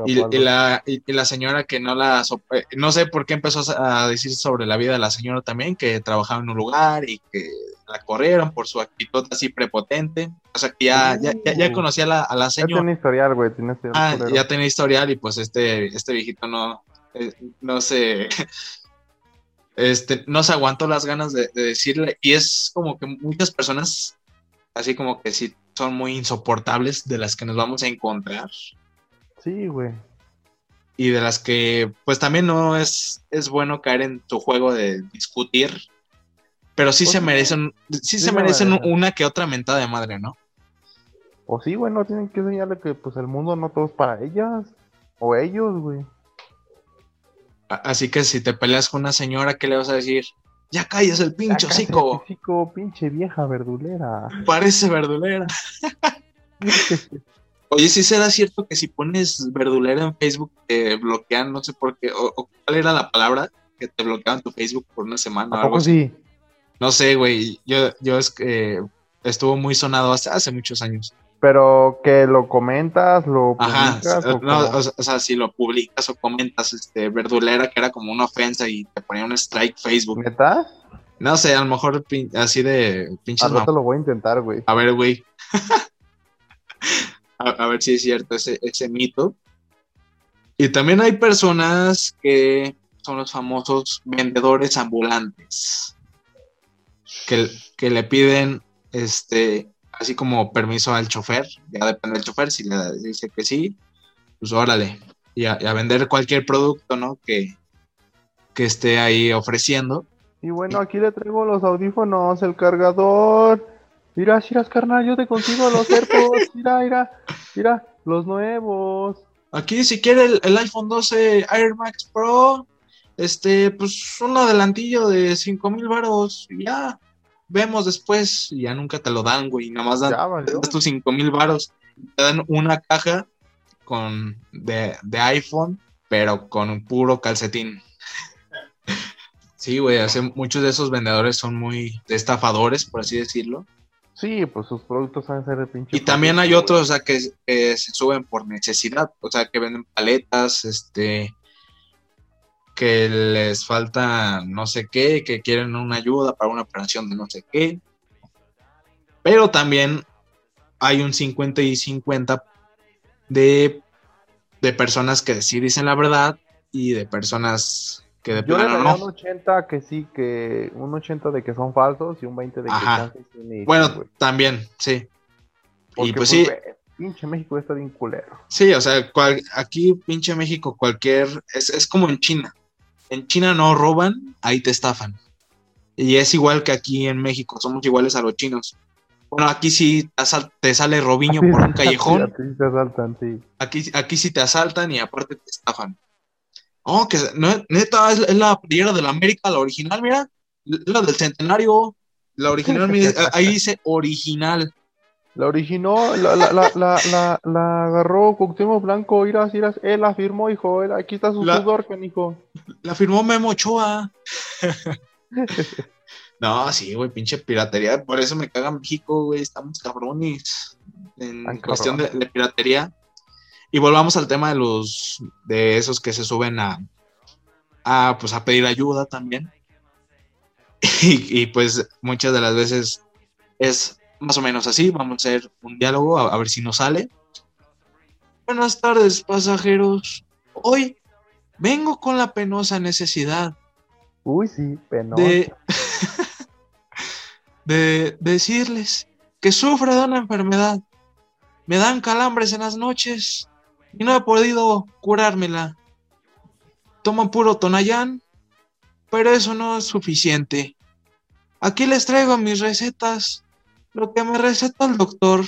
Y, y la, y, y la señora que no la... eh, No sé por qué empezó a decir sobre la vida de la señora también, que trabajaba en un lugar y que la corrieron por su actitud así prepotente. O sea, que ya, ya, ya, ya conocía a la, a la Ya señora. tiene historial, güey. Tiene historial. Ah, ya tenía historial y pues este, este viejito no, eh, no se... Este, no se aguantó las ganas de, de decirle y es como que muchas personas así como que sí son muy insoportables de las que nos vamos a encontrar Sí, güey. y de las que pues también no es, es bueno caer en tu juego de discutir, pero sí Pues se merecen, sí, Sí se merecen una que otra mentada de madre, ¿no? O sí, güey, no tienen que enseñarle que pues el mundo no todo es para ellas. O ellos, güey. Así que si te peleas con una señora, ¿qué le vas a decir? Ya calles el pinche Sácate, hocico, pinche vieja verdulera. parece verdulera. Oye, sí será cierto que si pones verdulera en Facebook te bloquean, no sé por qué, o, o cuál era la palabra que te bloqueaban tu Facebook por una semana o ¿A algo poco así. sí? No sé, güey, yo, yo es que estuvo muy sonado hace, hace muchos años. Pero que lo comentas, lo Ajá, publicas. o no, cómo? o, sea, o sea, si lo publicas o comentas, este, verdulera, que era como una ofensa y te ponía un strike Facebook. ¿Neta? No sé, a lo mejor pin- así de pinches rato mam- lo voy a intentar, güey. A ver, güey. a, a ver si es cierto ese, ese mito. Y también hay personas que son los famosos vendedores ambulantes. Que, que le piden este así como permiso al chofer, ya depende del chofer, si le dice que sí, pues órale, y a, y a vender cualquier producto, ¿no? Que, que esté ahí ofreciendo. Y bueno, aquí le traigo los audífonos, el cargador. Mira, Shiras, carnal, yo te consigo los AirPods. Mira, mira, mira, los nuevos. Aquí, si quiere el, el iPhone 12 Air Max Pro, este, pues un adelantillo de 5 mil varos, y ya, vemos después, y ya nunca te lo dan, güey, nada más dan das tus 5 mil varos, te dan una caja con, de, de iPhone, pero con un puro calcetín. Sí, güey, hace- muchos de esos vendedores son muy estafadores, por así decirlo. Sí, pues sus productos van a ser de pinche. Y también hay otros, o sea, que, que se suben por necesidad, o sea, que venden paletas, este, que les falta no sé qué, que quieren una ayuda para una operación de no sé qué. Pero también hay un 50 y 50 de, de personas que sí dicen la verdad y de personas que de Yo plano no. un 80 que sí, que un 80 de que son falsos y un 20 de que Ajá. sí ni- Bueno, güey. también, sí. Porque, y pues sí, pinche México está bien culero. Sí, o sea, cual- aquí pinche México, cualquier, es, es como en China. En China no roban, ahí te estafan. Y es igual que aquí en México, somos iguales a los chinos. Bueno, aquí sí te, sale Robiño por un callejón. A ti sí te asaltan, sí. Aquí, aquí sí te asaltan y aparte te estafan. Oh, que no, neta, es, es la playera de la América, la original, mira. La del centenario. La original, mira, ahí dice original. La originó, la, la, la, la, la, la agarró Cuauhtémoc Blanco, irás, irás, él la firmó, hijo, él, aquí está su sudor, hijo. La firmó Memo Ochoa. No, sí, güey, pinche piratería. Por eso me caga México, güey. Estamos cabrones en cuestión de, de piratería. Y volvamos al tema de los, de esos que se suben a, a, pues, a pedir ayuda también. Y, y, pues muchas de las veces es más o menos así. Vamos a hacer un diálogo, a, a ver si nos sale. Buenas tardes, pasajeros. Hoy vengo con la penosa necesidad Uy, sí, penoso. de, de decirles que sufro de una enfermedad. Me dan calambres en las noches y no he podido curármela. Tomo puro Tonayán, pero eso no es suficiente. Aquí les traigo mis recetas, lo que me receta el doctor.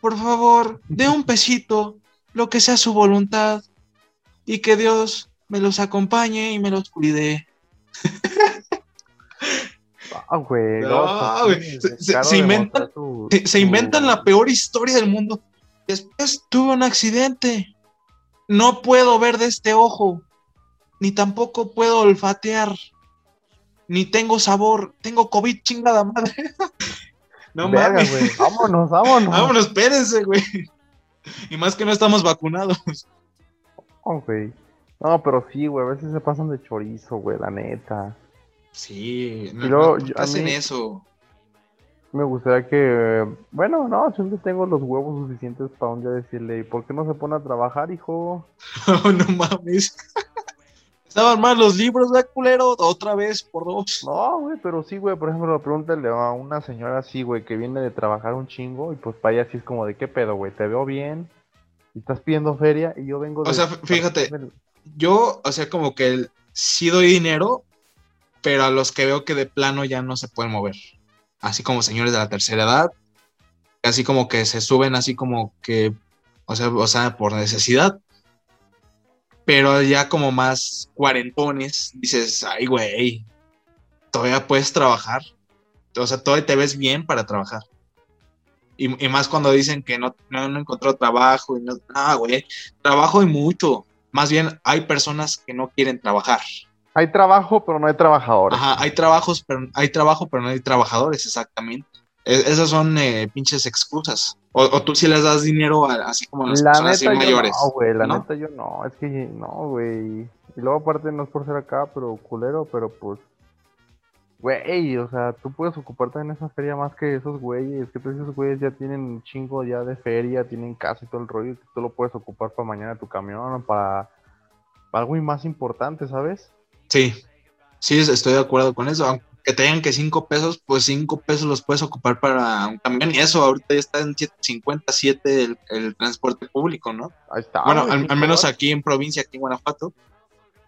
Por favor, de un pesito, lo que sea su voluntad, y que Dios me los acompañe y me los cuide. Ah, güey. No, no, güey, sí, se- se- claro, se inventan- demostrar tu- Se, se tu- inventan la peor historia del mundo. Después tuve un accidente. No puedo ver de este ojo. Ni tampoco puedo olfatear. Ni tengo sabor. Tengo COVID, chingada madre. no Verga, mames. Vámonos, vámonos. Vámonos, espérense, güey. Y más que no estamos vacunados. No, güey. No, pero sí, güey, a veces se pasan de chorizo, güey, la neta. Sí, no, Y luego, no, ¿por yo- qué a hacen mí- eso? Me gustaría que, bueno, no, siempre tengo los huevos suficientes para un día decirle, ¿y por qué no se pone a trabajar, hijo? no mames. Estaban mal los libros, ¿verdad, culero? Otra vez, por dos. No, güey, pero sí, güey, por ejemplo, pregúntale a una señora así, güey, que viene de trabajar un chingo y pues para ella sí es como de, ¿qué pedo, güey? Te veo bien y estás pidiendo feria y yo vengo de... O sea, fíjate, yo, o sea, como que sí doy dinero, pero a los que veo que de plano ya no se pueden mover. Así como señores de la tercera edad, así como que se suben así como que, o sea, o sea, por necesidad. Pero ya como más cuarentones, dices, ay, güey, todavía puedes trabajar. O sea, todavía te ves bien para trabajar. Y, y más cuando dicen que no, no, no encontró trabajo. Y no, ah, güey, trabajo y mucho. Más bien hay personas que no quieren trabajar. Hay trabajo, pero no hay trabajadores. Ajá, hay trabajos, pero hay trabajo, pero no hay trabajadores, exactamente. E- esas son eh, pinches excusas. O, o tú sí les das dinero a- así como a las La personas neta mayores. no, güey, la ¿no? neta yo no, es que no, güey. Y luego aparte no es por ser acá, pero culero, pero pues, güey, o sea, tú puedes ocuparte en esa feria más que esos güeyes, que todos esos güeyes ya tienen un chingo ya de feria, tienen casa y todo el rollo, que tú lo puedes ocupar para mañana tu camión o para, para algo más importante, ¿sabes? Sí, sí, es- estoy de acuerdo con eso. Aunque te digan que cinco pesos, pues cinco pesos los puedes ocupar para un camión. Y eso ahorita ya está en 757 el, el transporte público, ¿no? Ahí está. bueno, al, menos aquí en provincia, aquí en Guanajuato.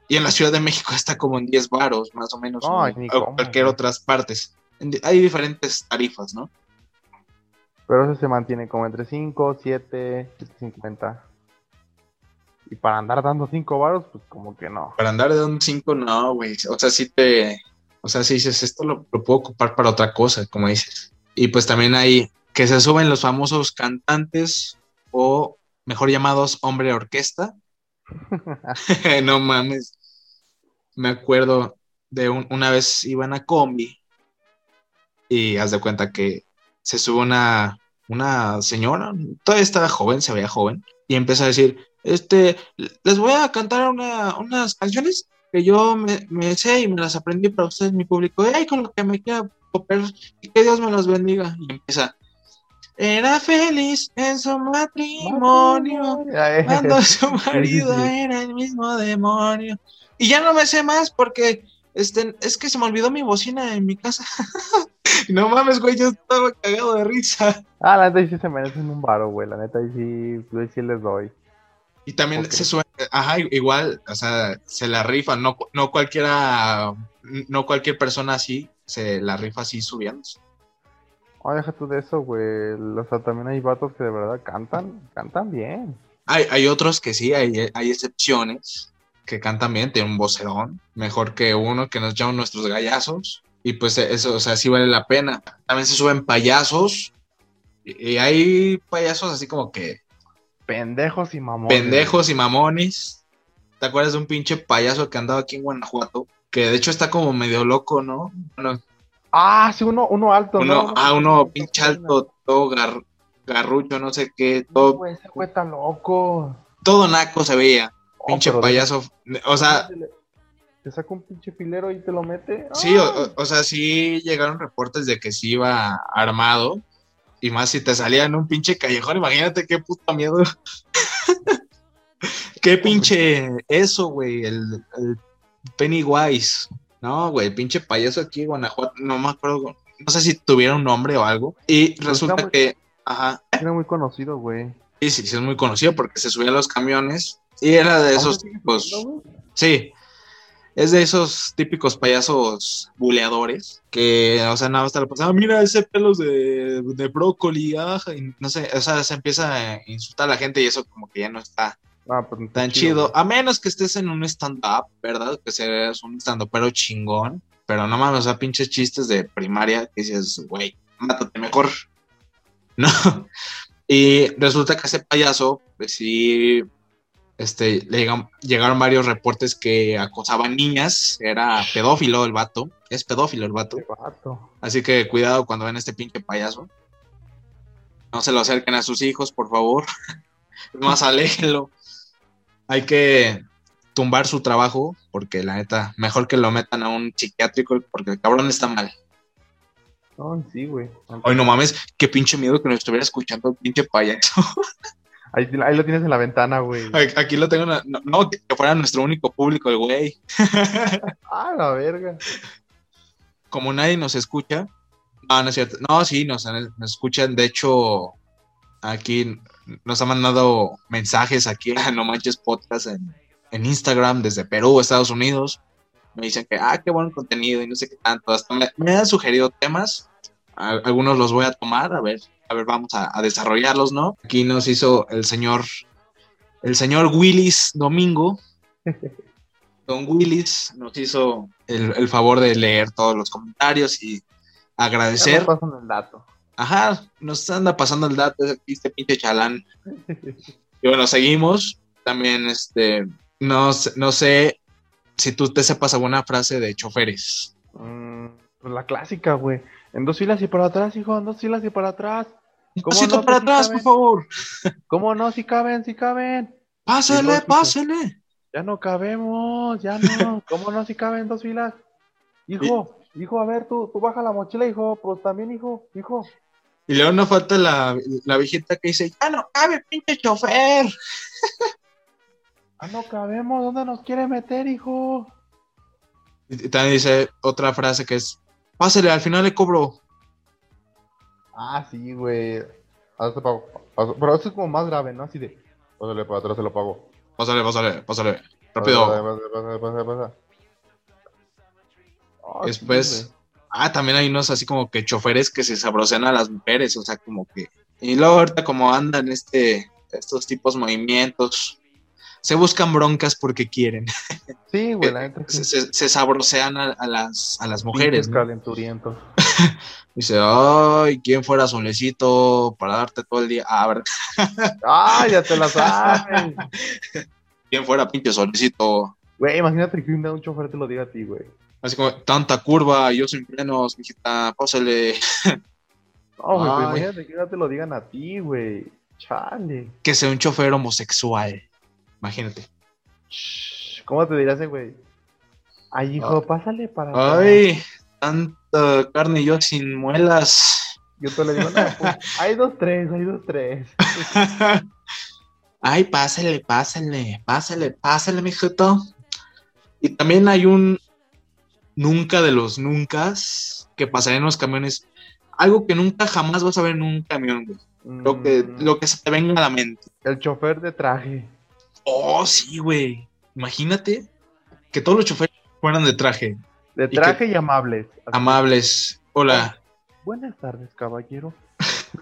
Y en la Ciudad de México está como en 10 varos, más o menos. No, ni o cualquier otras partes. En Hay diferentes tarifas, ¿no? Pero eso se mantiene como entre 5, 7, 50. Y para andar dando 5 varos, pues como que no. Para andar de un 5, no, güey. O sea, si te. O sea, si dices, esto lo, lo puedo ocupar para otra cosa, como dices. Y pues también hay que se suben los famosos cantantes o mejor llamados hombre orquesta. no mames. Me acuerdo de un- una vez iba en a combi y haz de cuenta que se sube una, una señora, todavía estaba joven, se veía joven, y empieza a decir, este, les voy a cantar una- unas canciones que yo me, me sé y me las aprendí para ustedes, mi público, y ay, con lo que me copiar, y que Dios me los bendiga. Y empieza, era feliz en su matrimonio, Ay, cuando su marido era el mismo demonio. Y ya no me sé más porque este, es que se me olvidó mi bocina en mi casa. no mames, güey, yo estaba cagado de risa. Ah, la neta sí se merecen un varo, güey. La neta sí, yo ahí sí les doy. Y también se suena, ajá, igual, o sea, se la rifan, no, no cualquiera, no cualquier persona así se la rifa así subiendo. Oh, deja tú de eso, güey. O sea, también hay vatos que de verdad cantan, cantan bien. Hay, hay otros que sí, hay, hay excepciones que cantan bien, tienen un vocerón, mejor que uno que nos llaman nuestros gallazos. Y pues eso, o sea, sí vale la pena. También se suben payasos. Y, y hay payasos así como que Pendejos y mamones. pendejos y mamones. ¿Te acuerdas de un pinche payaso que andaba aquí en Guanajuato? Que de hecho está como medio loco, ¿no? Bueno, Ah, sí, uno, uno alto, uno, ¿no? ah, uno pinche alto, todo gar- garrucho, no sé qué, todo, Güey, ese güey está loco. todo naco se veía. Oh, Pinche payaso. O sea, Te saca un pinche filero y te lo mete. sí, o, ¡Ah! o- o sea, sí llegaron reportes de que sí iba armado. Y más si te salía en un pinche callejón, imagínate qué puto miedo. qué pinche eso, güey, el, el Pennywise. No, güey, pinche payaso aquí en Guanajuato, no me acuerdo, no sé si tuviera un nombre o algo. Y resulta está muy- que, ajá, Era muy conocido, güey. sí, sí, sí, es muy conocido porque se subía a los camiones y era de esos ¿Aún se sigue tipos, sí, es de esos típicos payasos buleadores que, o sea, nada más te lo pasaba, mira ese pelos de, de brócoli, ajá", y no sé, o sea, se empieza a insultar a la gente y eso como que ya no está Ah, pues no tan chido, a menos que estés en un stand-up, ¿verdad? Que seas un stand pero chingón, pero no mames, o sea, pinches chistes de primaria que dices, güey, mátate mejor. No. Y resulta que ese payaso, pues sí, este, le llegan- llegaron varios reportes que acosaban niñas, era pedófilo el vato, es pedófilo el vato. Así que cuidado cuando ven este pinche payaso. No se lo acerquen a sus hijos, por favor. Más aléjenlo. Hay que tumbar su trabajo, porque la neta, mejor que lo metan a un psiquiátrico, porque el cabrón está mal. Ay, sí, güey. Ay, no mames, qué pinche miedo que nos estuviera escuchando el pinche payaso. Ahí, ahí lo tienes en la ventana, güey. Aquí lo tengo, en la- no, no, que fuera nuestro único público, el güey. Ah, la verga. como nadie nos escucha, no, no es cierto, no, sí, nos, nos escuchan, de hecho, aquí nos han mandado mensajes aquí a No Manches Podcast en, en Instagram desde Perú, Estados Unidos, me dicen que, ah, qué buen contenido y no sé qué tanto, hasta me, me han sugerido temas, a- algunos los voy a tomar, a ver, a ver, vamos a, a desarrollarlos, ¿no? Aquí nos hizo el señor, el señor Willis Domingo, Don Willis nos hizo el, el favor de leer todos los comentarios y agradecer. nos pasan el dato. Ajá, nos anda pasando el dato este pinche chalán. Y bueno, seguimos. También, este, no, sé- no sé si tú te sepas alguna frase de choferes. Mm, pues la clásica, güey. En dos filas y para atrás, hijo, en dos filas y para atrás. ¿Cómo pasito no? para atrás, por favor. ¿Cómo no? Si caben, si caben. Pásale, no, pásale. Ya no cabemos, ya no. ¿Cómo no? Si caben dos filas. Hijo, hijo, a ver, tú, tú baja la mochila, hijo. Pues también, hijo, hijo. Y luego nos falta la, la viejita que dice, ya no cabe, pinche chofer. Ah, no cabemos, ¿dónde nos quiere meter, hijo? Y también dice otra frase que es, pásale, al final le cobro. Ah, sí, güey. Ah, te pago. Pero eso es como más grave, ¿no? Así de, pásale para atrás, se lo pago. Pásale, pásale, pásale. Rápido. Pásale, pásale, pásale, pásale. Ah, Después, ah, también hay unos así como que choferes que se sabrosean a las mujeres, o sea, como que. Y luego ahorita como andan este, estos tipos movimientos, se buscan broncas porque quieren. Sí, güey, la sí. Se, se- se sabrosean a, a las, a las mujeres, ¿no? calenturientos. Dice, ay, ¿quién fuera solecito para darte todo el día? Ah, a ver, ¡Ah, ya te la sabes! ¿quién fuera pinche solecito? Güey, imagínate que un chofer te lo diga a ti, güey. Así como, tanta curva, yo sin frenos, mijita, pásale. No, güey, imagínate que un día te lo digan a ti, güey. Chale. Que sea un chofer homosexual. Imagínate. ¿Cómo te dirás, ese güey? Ay, hijo, pásale para. Ay, tanta carne y yo sin muelas. Yo te le digo, no, pues, hay dos, tres, hay dos, tres. Ay, pásale, pásale, pásale, pásale, mijito. Y también hay un nunca de los nunca que pasaría en los camiones. Algo que nunca jamás vas a ver en un camión, güey. Lo que, Mm, lo que se te venga a la mente. El chofer de traje. Oh, sí, güey. Imagínate que todos los choferes fueran de traje. De traje y, amables. Amables. Hola. Buenas tardes, caballero.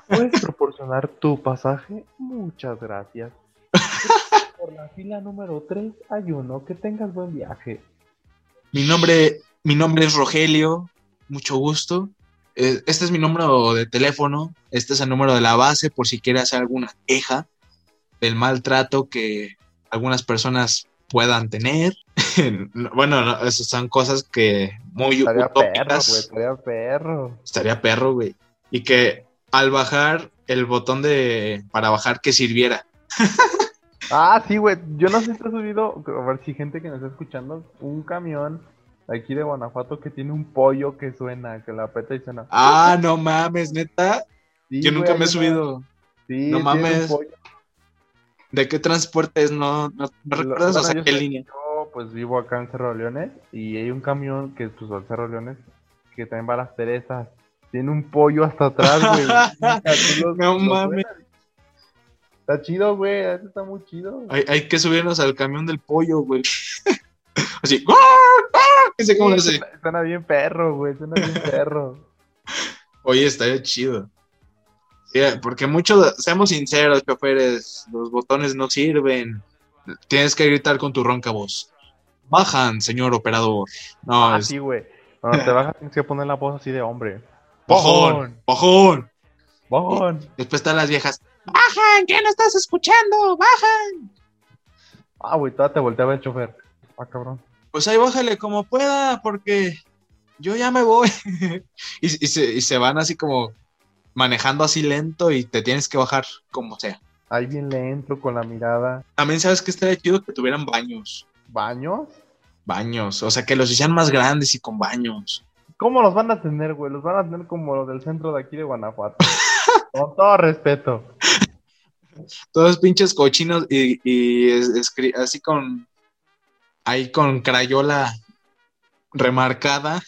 ¿Me ¿Puedes proporcionar tu pasaje? Muchas gracias. Por la fila número 3 hay uno. Que tengas buen viaje. Mi nombre, mi nombre es Rogelio. Mucho gusto. Eh, Este es mi número de teléfono. Este es el número de la base por si quiere hacer alguna queja del maltrato que algunas personas puedan tener. bueno, no, esas son cosas que muy Estaría perro, güey. Estaría perro. Estaría perro, güey. Y que al bajar el botón de para bajar que sirviera. Ah, sí, güey. Yo no sé si te has subido, a ver si gente que nos está escuchando, un camión aquí de Guanajuato que tiene un pollo que suena, que la aprieta y suena. Ah, no mames, neta. Sí, Yo güey, nunca me he subido. Sí, No un mames. pollo. ¿De qué transporte es? No, no, no Lo- recuerdas o sea, yo qué sé- línea. Yo pues vivo acá en Cerro Leones y hay un camión que pues al Cerro Leones que también va a las Teresas. Tiene un pollo hasta atrás, güey. No mames. Está chido, güey. Eso está muy chido. Hay, hay que subirnos al camión del pollo, güey. Así. ¡guau, guau! ¿Qué sé cómo lo Sí, suena bien perro, güey. Suena bien perro. Oye, estaría chido. Porque muchos, seamos sinceros, choferes, los botones no sirven. Tienes que gritar con tu ronca voz. Bajan, señor operador. No, Ah, güey. Cuando te bajas tienes que poner la voz así de hombre. bajón, bajón. ¡Bajón! Después están las viejas. Bajan, ¿qué no estás escuchando? Bajan. Ah, güey, te volteaba el chofer. Ah, cabrón. Pues ahí bájale como pueda, porque yo ya me voy. y, y se, y se van así como manejando así lento y te tienes que bajar como sea. Ahí bien lento, con la mirada. También sabes que estaría chido que tuvieran baños. ¿Baños? Baños, o sea, que los hicieran más grandes y con baños. ¿Cómo los van a tener, güey? Los van a tener como los del centro de aquí de Guanajuato. con todo respeto. Todos pinches cochinos y, y es- así con. Ahí con crayola remarcada.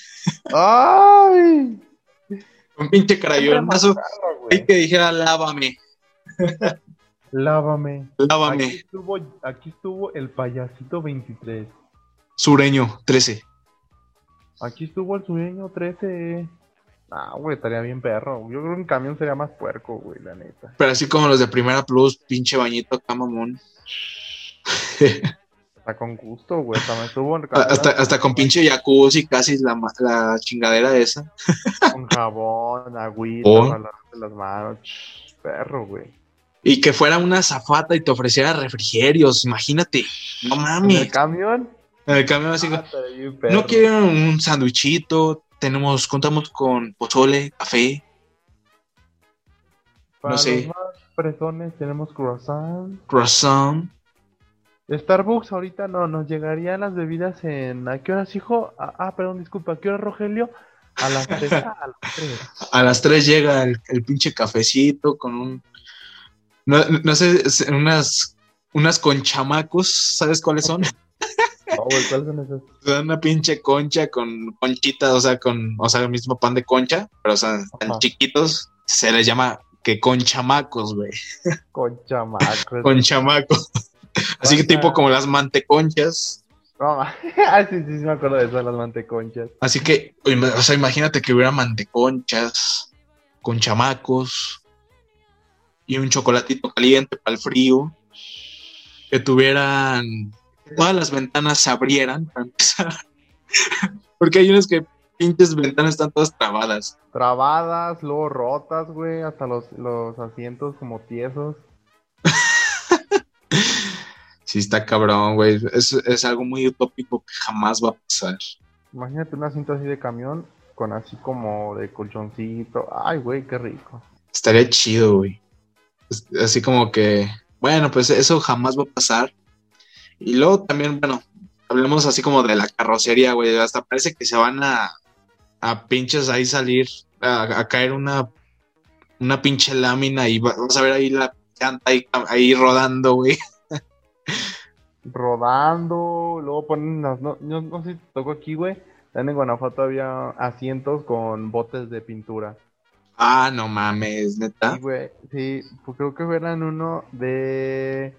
¡Ay! Un pinche güey. Ahí que dijera lávame, Lávame. Aquí lávame. estuvo, aquí estuvo el payasito 23. Sureño, 13. Aquí estuvo el sueño 13. Ah, güey, estaría bien perro. Yo creo que un camión sería más puerco, güey, la neta. Pero así como los de Primera Plus, pinche bañito acá, mamón. Está con gusto, güey. También estuvo el camión hasta, hasta con pinche jacuzzi, casi la, chingadera esa. Con jabón, agüita, Oh. para las manos. Ch, Perro, güey. Y que fuera una zafata y te ofreciera refrigerios, imagínate. No ¿En el mames. camión? En el camión así, Ah, no quieren un sándwichito, tenemos, contamos con pozole, café. Para no sé. los más fresones tenemos croissant. croissant. Starbucks ahorita no, nos llegarían las bebidas en... ¿A qué horas, hijo? Ah, ah, perdón, disculpa. ¿A qué hora, Rogelio? A las 3. a las 3. A las 3 llega el, el pinche cafecito con un. No, no sé, unas, unas conchamacos, ¿sabes cuáles son? No, güey, ¿cuáles son esas? Una pinche concha con conchita, o sea, con, o sea, el mismo pan de concha, pero o sea, tan Ajá. chiquitos, se les llama que conchamacos, güey, Con chamacos. conchamacos. Así que tipo como las manteconchas. No, ah, sí, sí, me acuerdo de eso, las manteconchas. Así que, o sea, imagínate que hubiera manteconchas, conchamacos y un chocolatito caliente para el frío. Que tuvieran todas las ventanas se abrieran para empezar. Porque hay unas que pinches ventanas están todas trabadas. Trabadas, luego rotas, güey, hasta los, los asientos como tiesos. Sí, está cabrón, güey. Es, es algo muy utópico que jamás va a pasar. Imagínate un asiento así de camión con así como de colchoncito. Ay, güey, qué rico. Estaría chido, güey. Así como que, bueno, pues eso jamás va a pasar. Y luego también, bueno, hablemos así como de la carrocería, güey. Hasta parece que se van a, a pinches ahí salir, a, a caer una, una pinche lámina y va- vas a ver ahí la llanta ahí, ahí rodando, güey. Rodando, luego ponen las... No, no, no sé si te tocó aquí, güey. También en Guanajuato había asientos con botes de pintura. Ah, no mames, neta. Sí, güey, sí, pues creo que eran uno de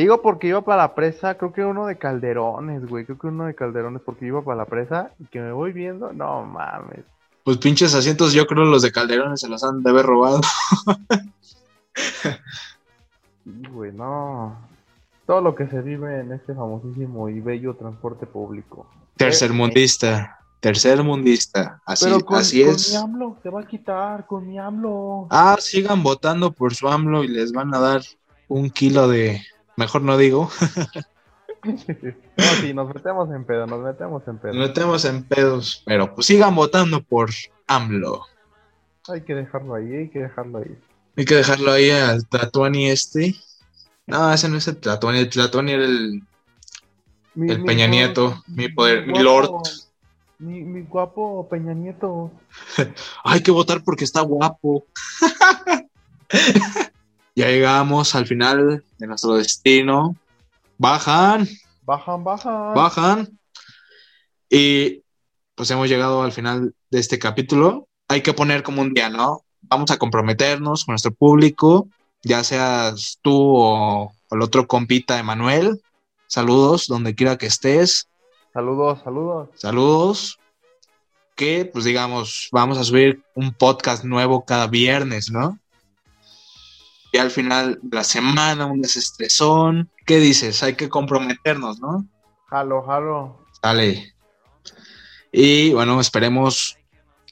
Digo porque iba para la presa, creo que uno de calderones, güey. Creo que uno de calderones porque iba para la presa y que me voy viendo. No mames. Pues pinches asientos, yo creo los de Calderones se los han de haber robado. Sí, güey, no. Todo lo que se vive en este famosísimo y bello transporte público. Tercermundista. Tercermundista. Así, Pero con, así con es. mi AMLO, se va a quitar, con mi AMLO. Ah, sigan votando por su AMLO y les van a dar un kilo de. Mejor no digo. no, sí, nos metemos en pedo, nos metemos en pedo. Nos metemos en pedos. Pero pues sigan votando por AMLO. Hay que dejarlo ahí, hay que dejarlo ahí. Hay que dejarlo ahí al Tlatuani este. No, ese no es el Tlatuani. El Tlatuani era el, Mi- el mi Peña Nieto. Mi poder, mi guapo- lord. Mi, mi guapo Peña Nieto. Hay que votar porque está guapo. ya llegamos al final de nuestro destino. Bajan, Bajan, bajan. bajan. Y pues hemos llegado al final de este capítulo. Hay que poner como un día, ¿no? Vamos a comprometernos con nuestro público, ya seas tú o, o el otro compita Emanuel. Saludos donde quiera que estés. Saludos, saludos. Saludos. Que pues digamos, vamos a subir un podcast nuevo cada viernes, ¿no? Y al final de la semana, un desestresón. ¿Qué dices? Hay que comprometernos, ¿no? Jalo, jalo. Dale. Y bueno, esperemos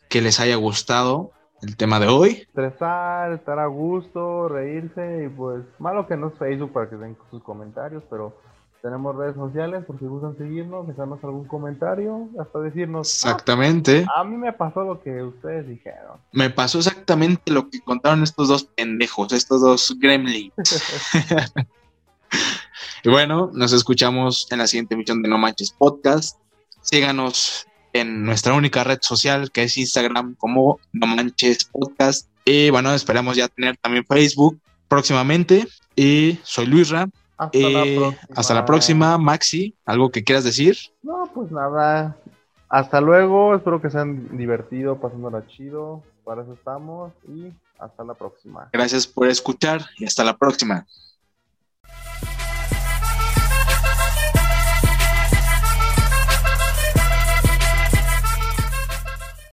que les haya gustado el tema de hoy. Estresar, estar a gusto, reírse y pues malo que no es Facebook para que den sus comentarios, pero tenemos redes sociales por si gustan seguirnos, dejarnos algún comentario, hasta decirnos, Exactamente. "Ah, a mí me pasó lo que ustedes dijeron. Me pasó exactamente lo que contaron estos dos pendejos, estos dos gremlins. y bueno, nos escuchamos en la siguiente emisión de No Manches Podcast. Síganos en nuestra única red social que es Instagram como No Manches Podcast. Y bueno, esperamos ya tener también Facebook próximamente. Y soy Luisra. Hasta Y la próxima. hasta la próxima, Maxi. ¿Algo que quieras decir? No, pues nada. Hasta luego, espero que se han divertido, pasándola chido. Para eso estamos y hasta la próxima. Gracias por escuchar y hasta la próxima.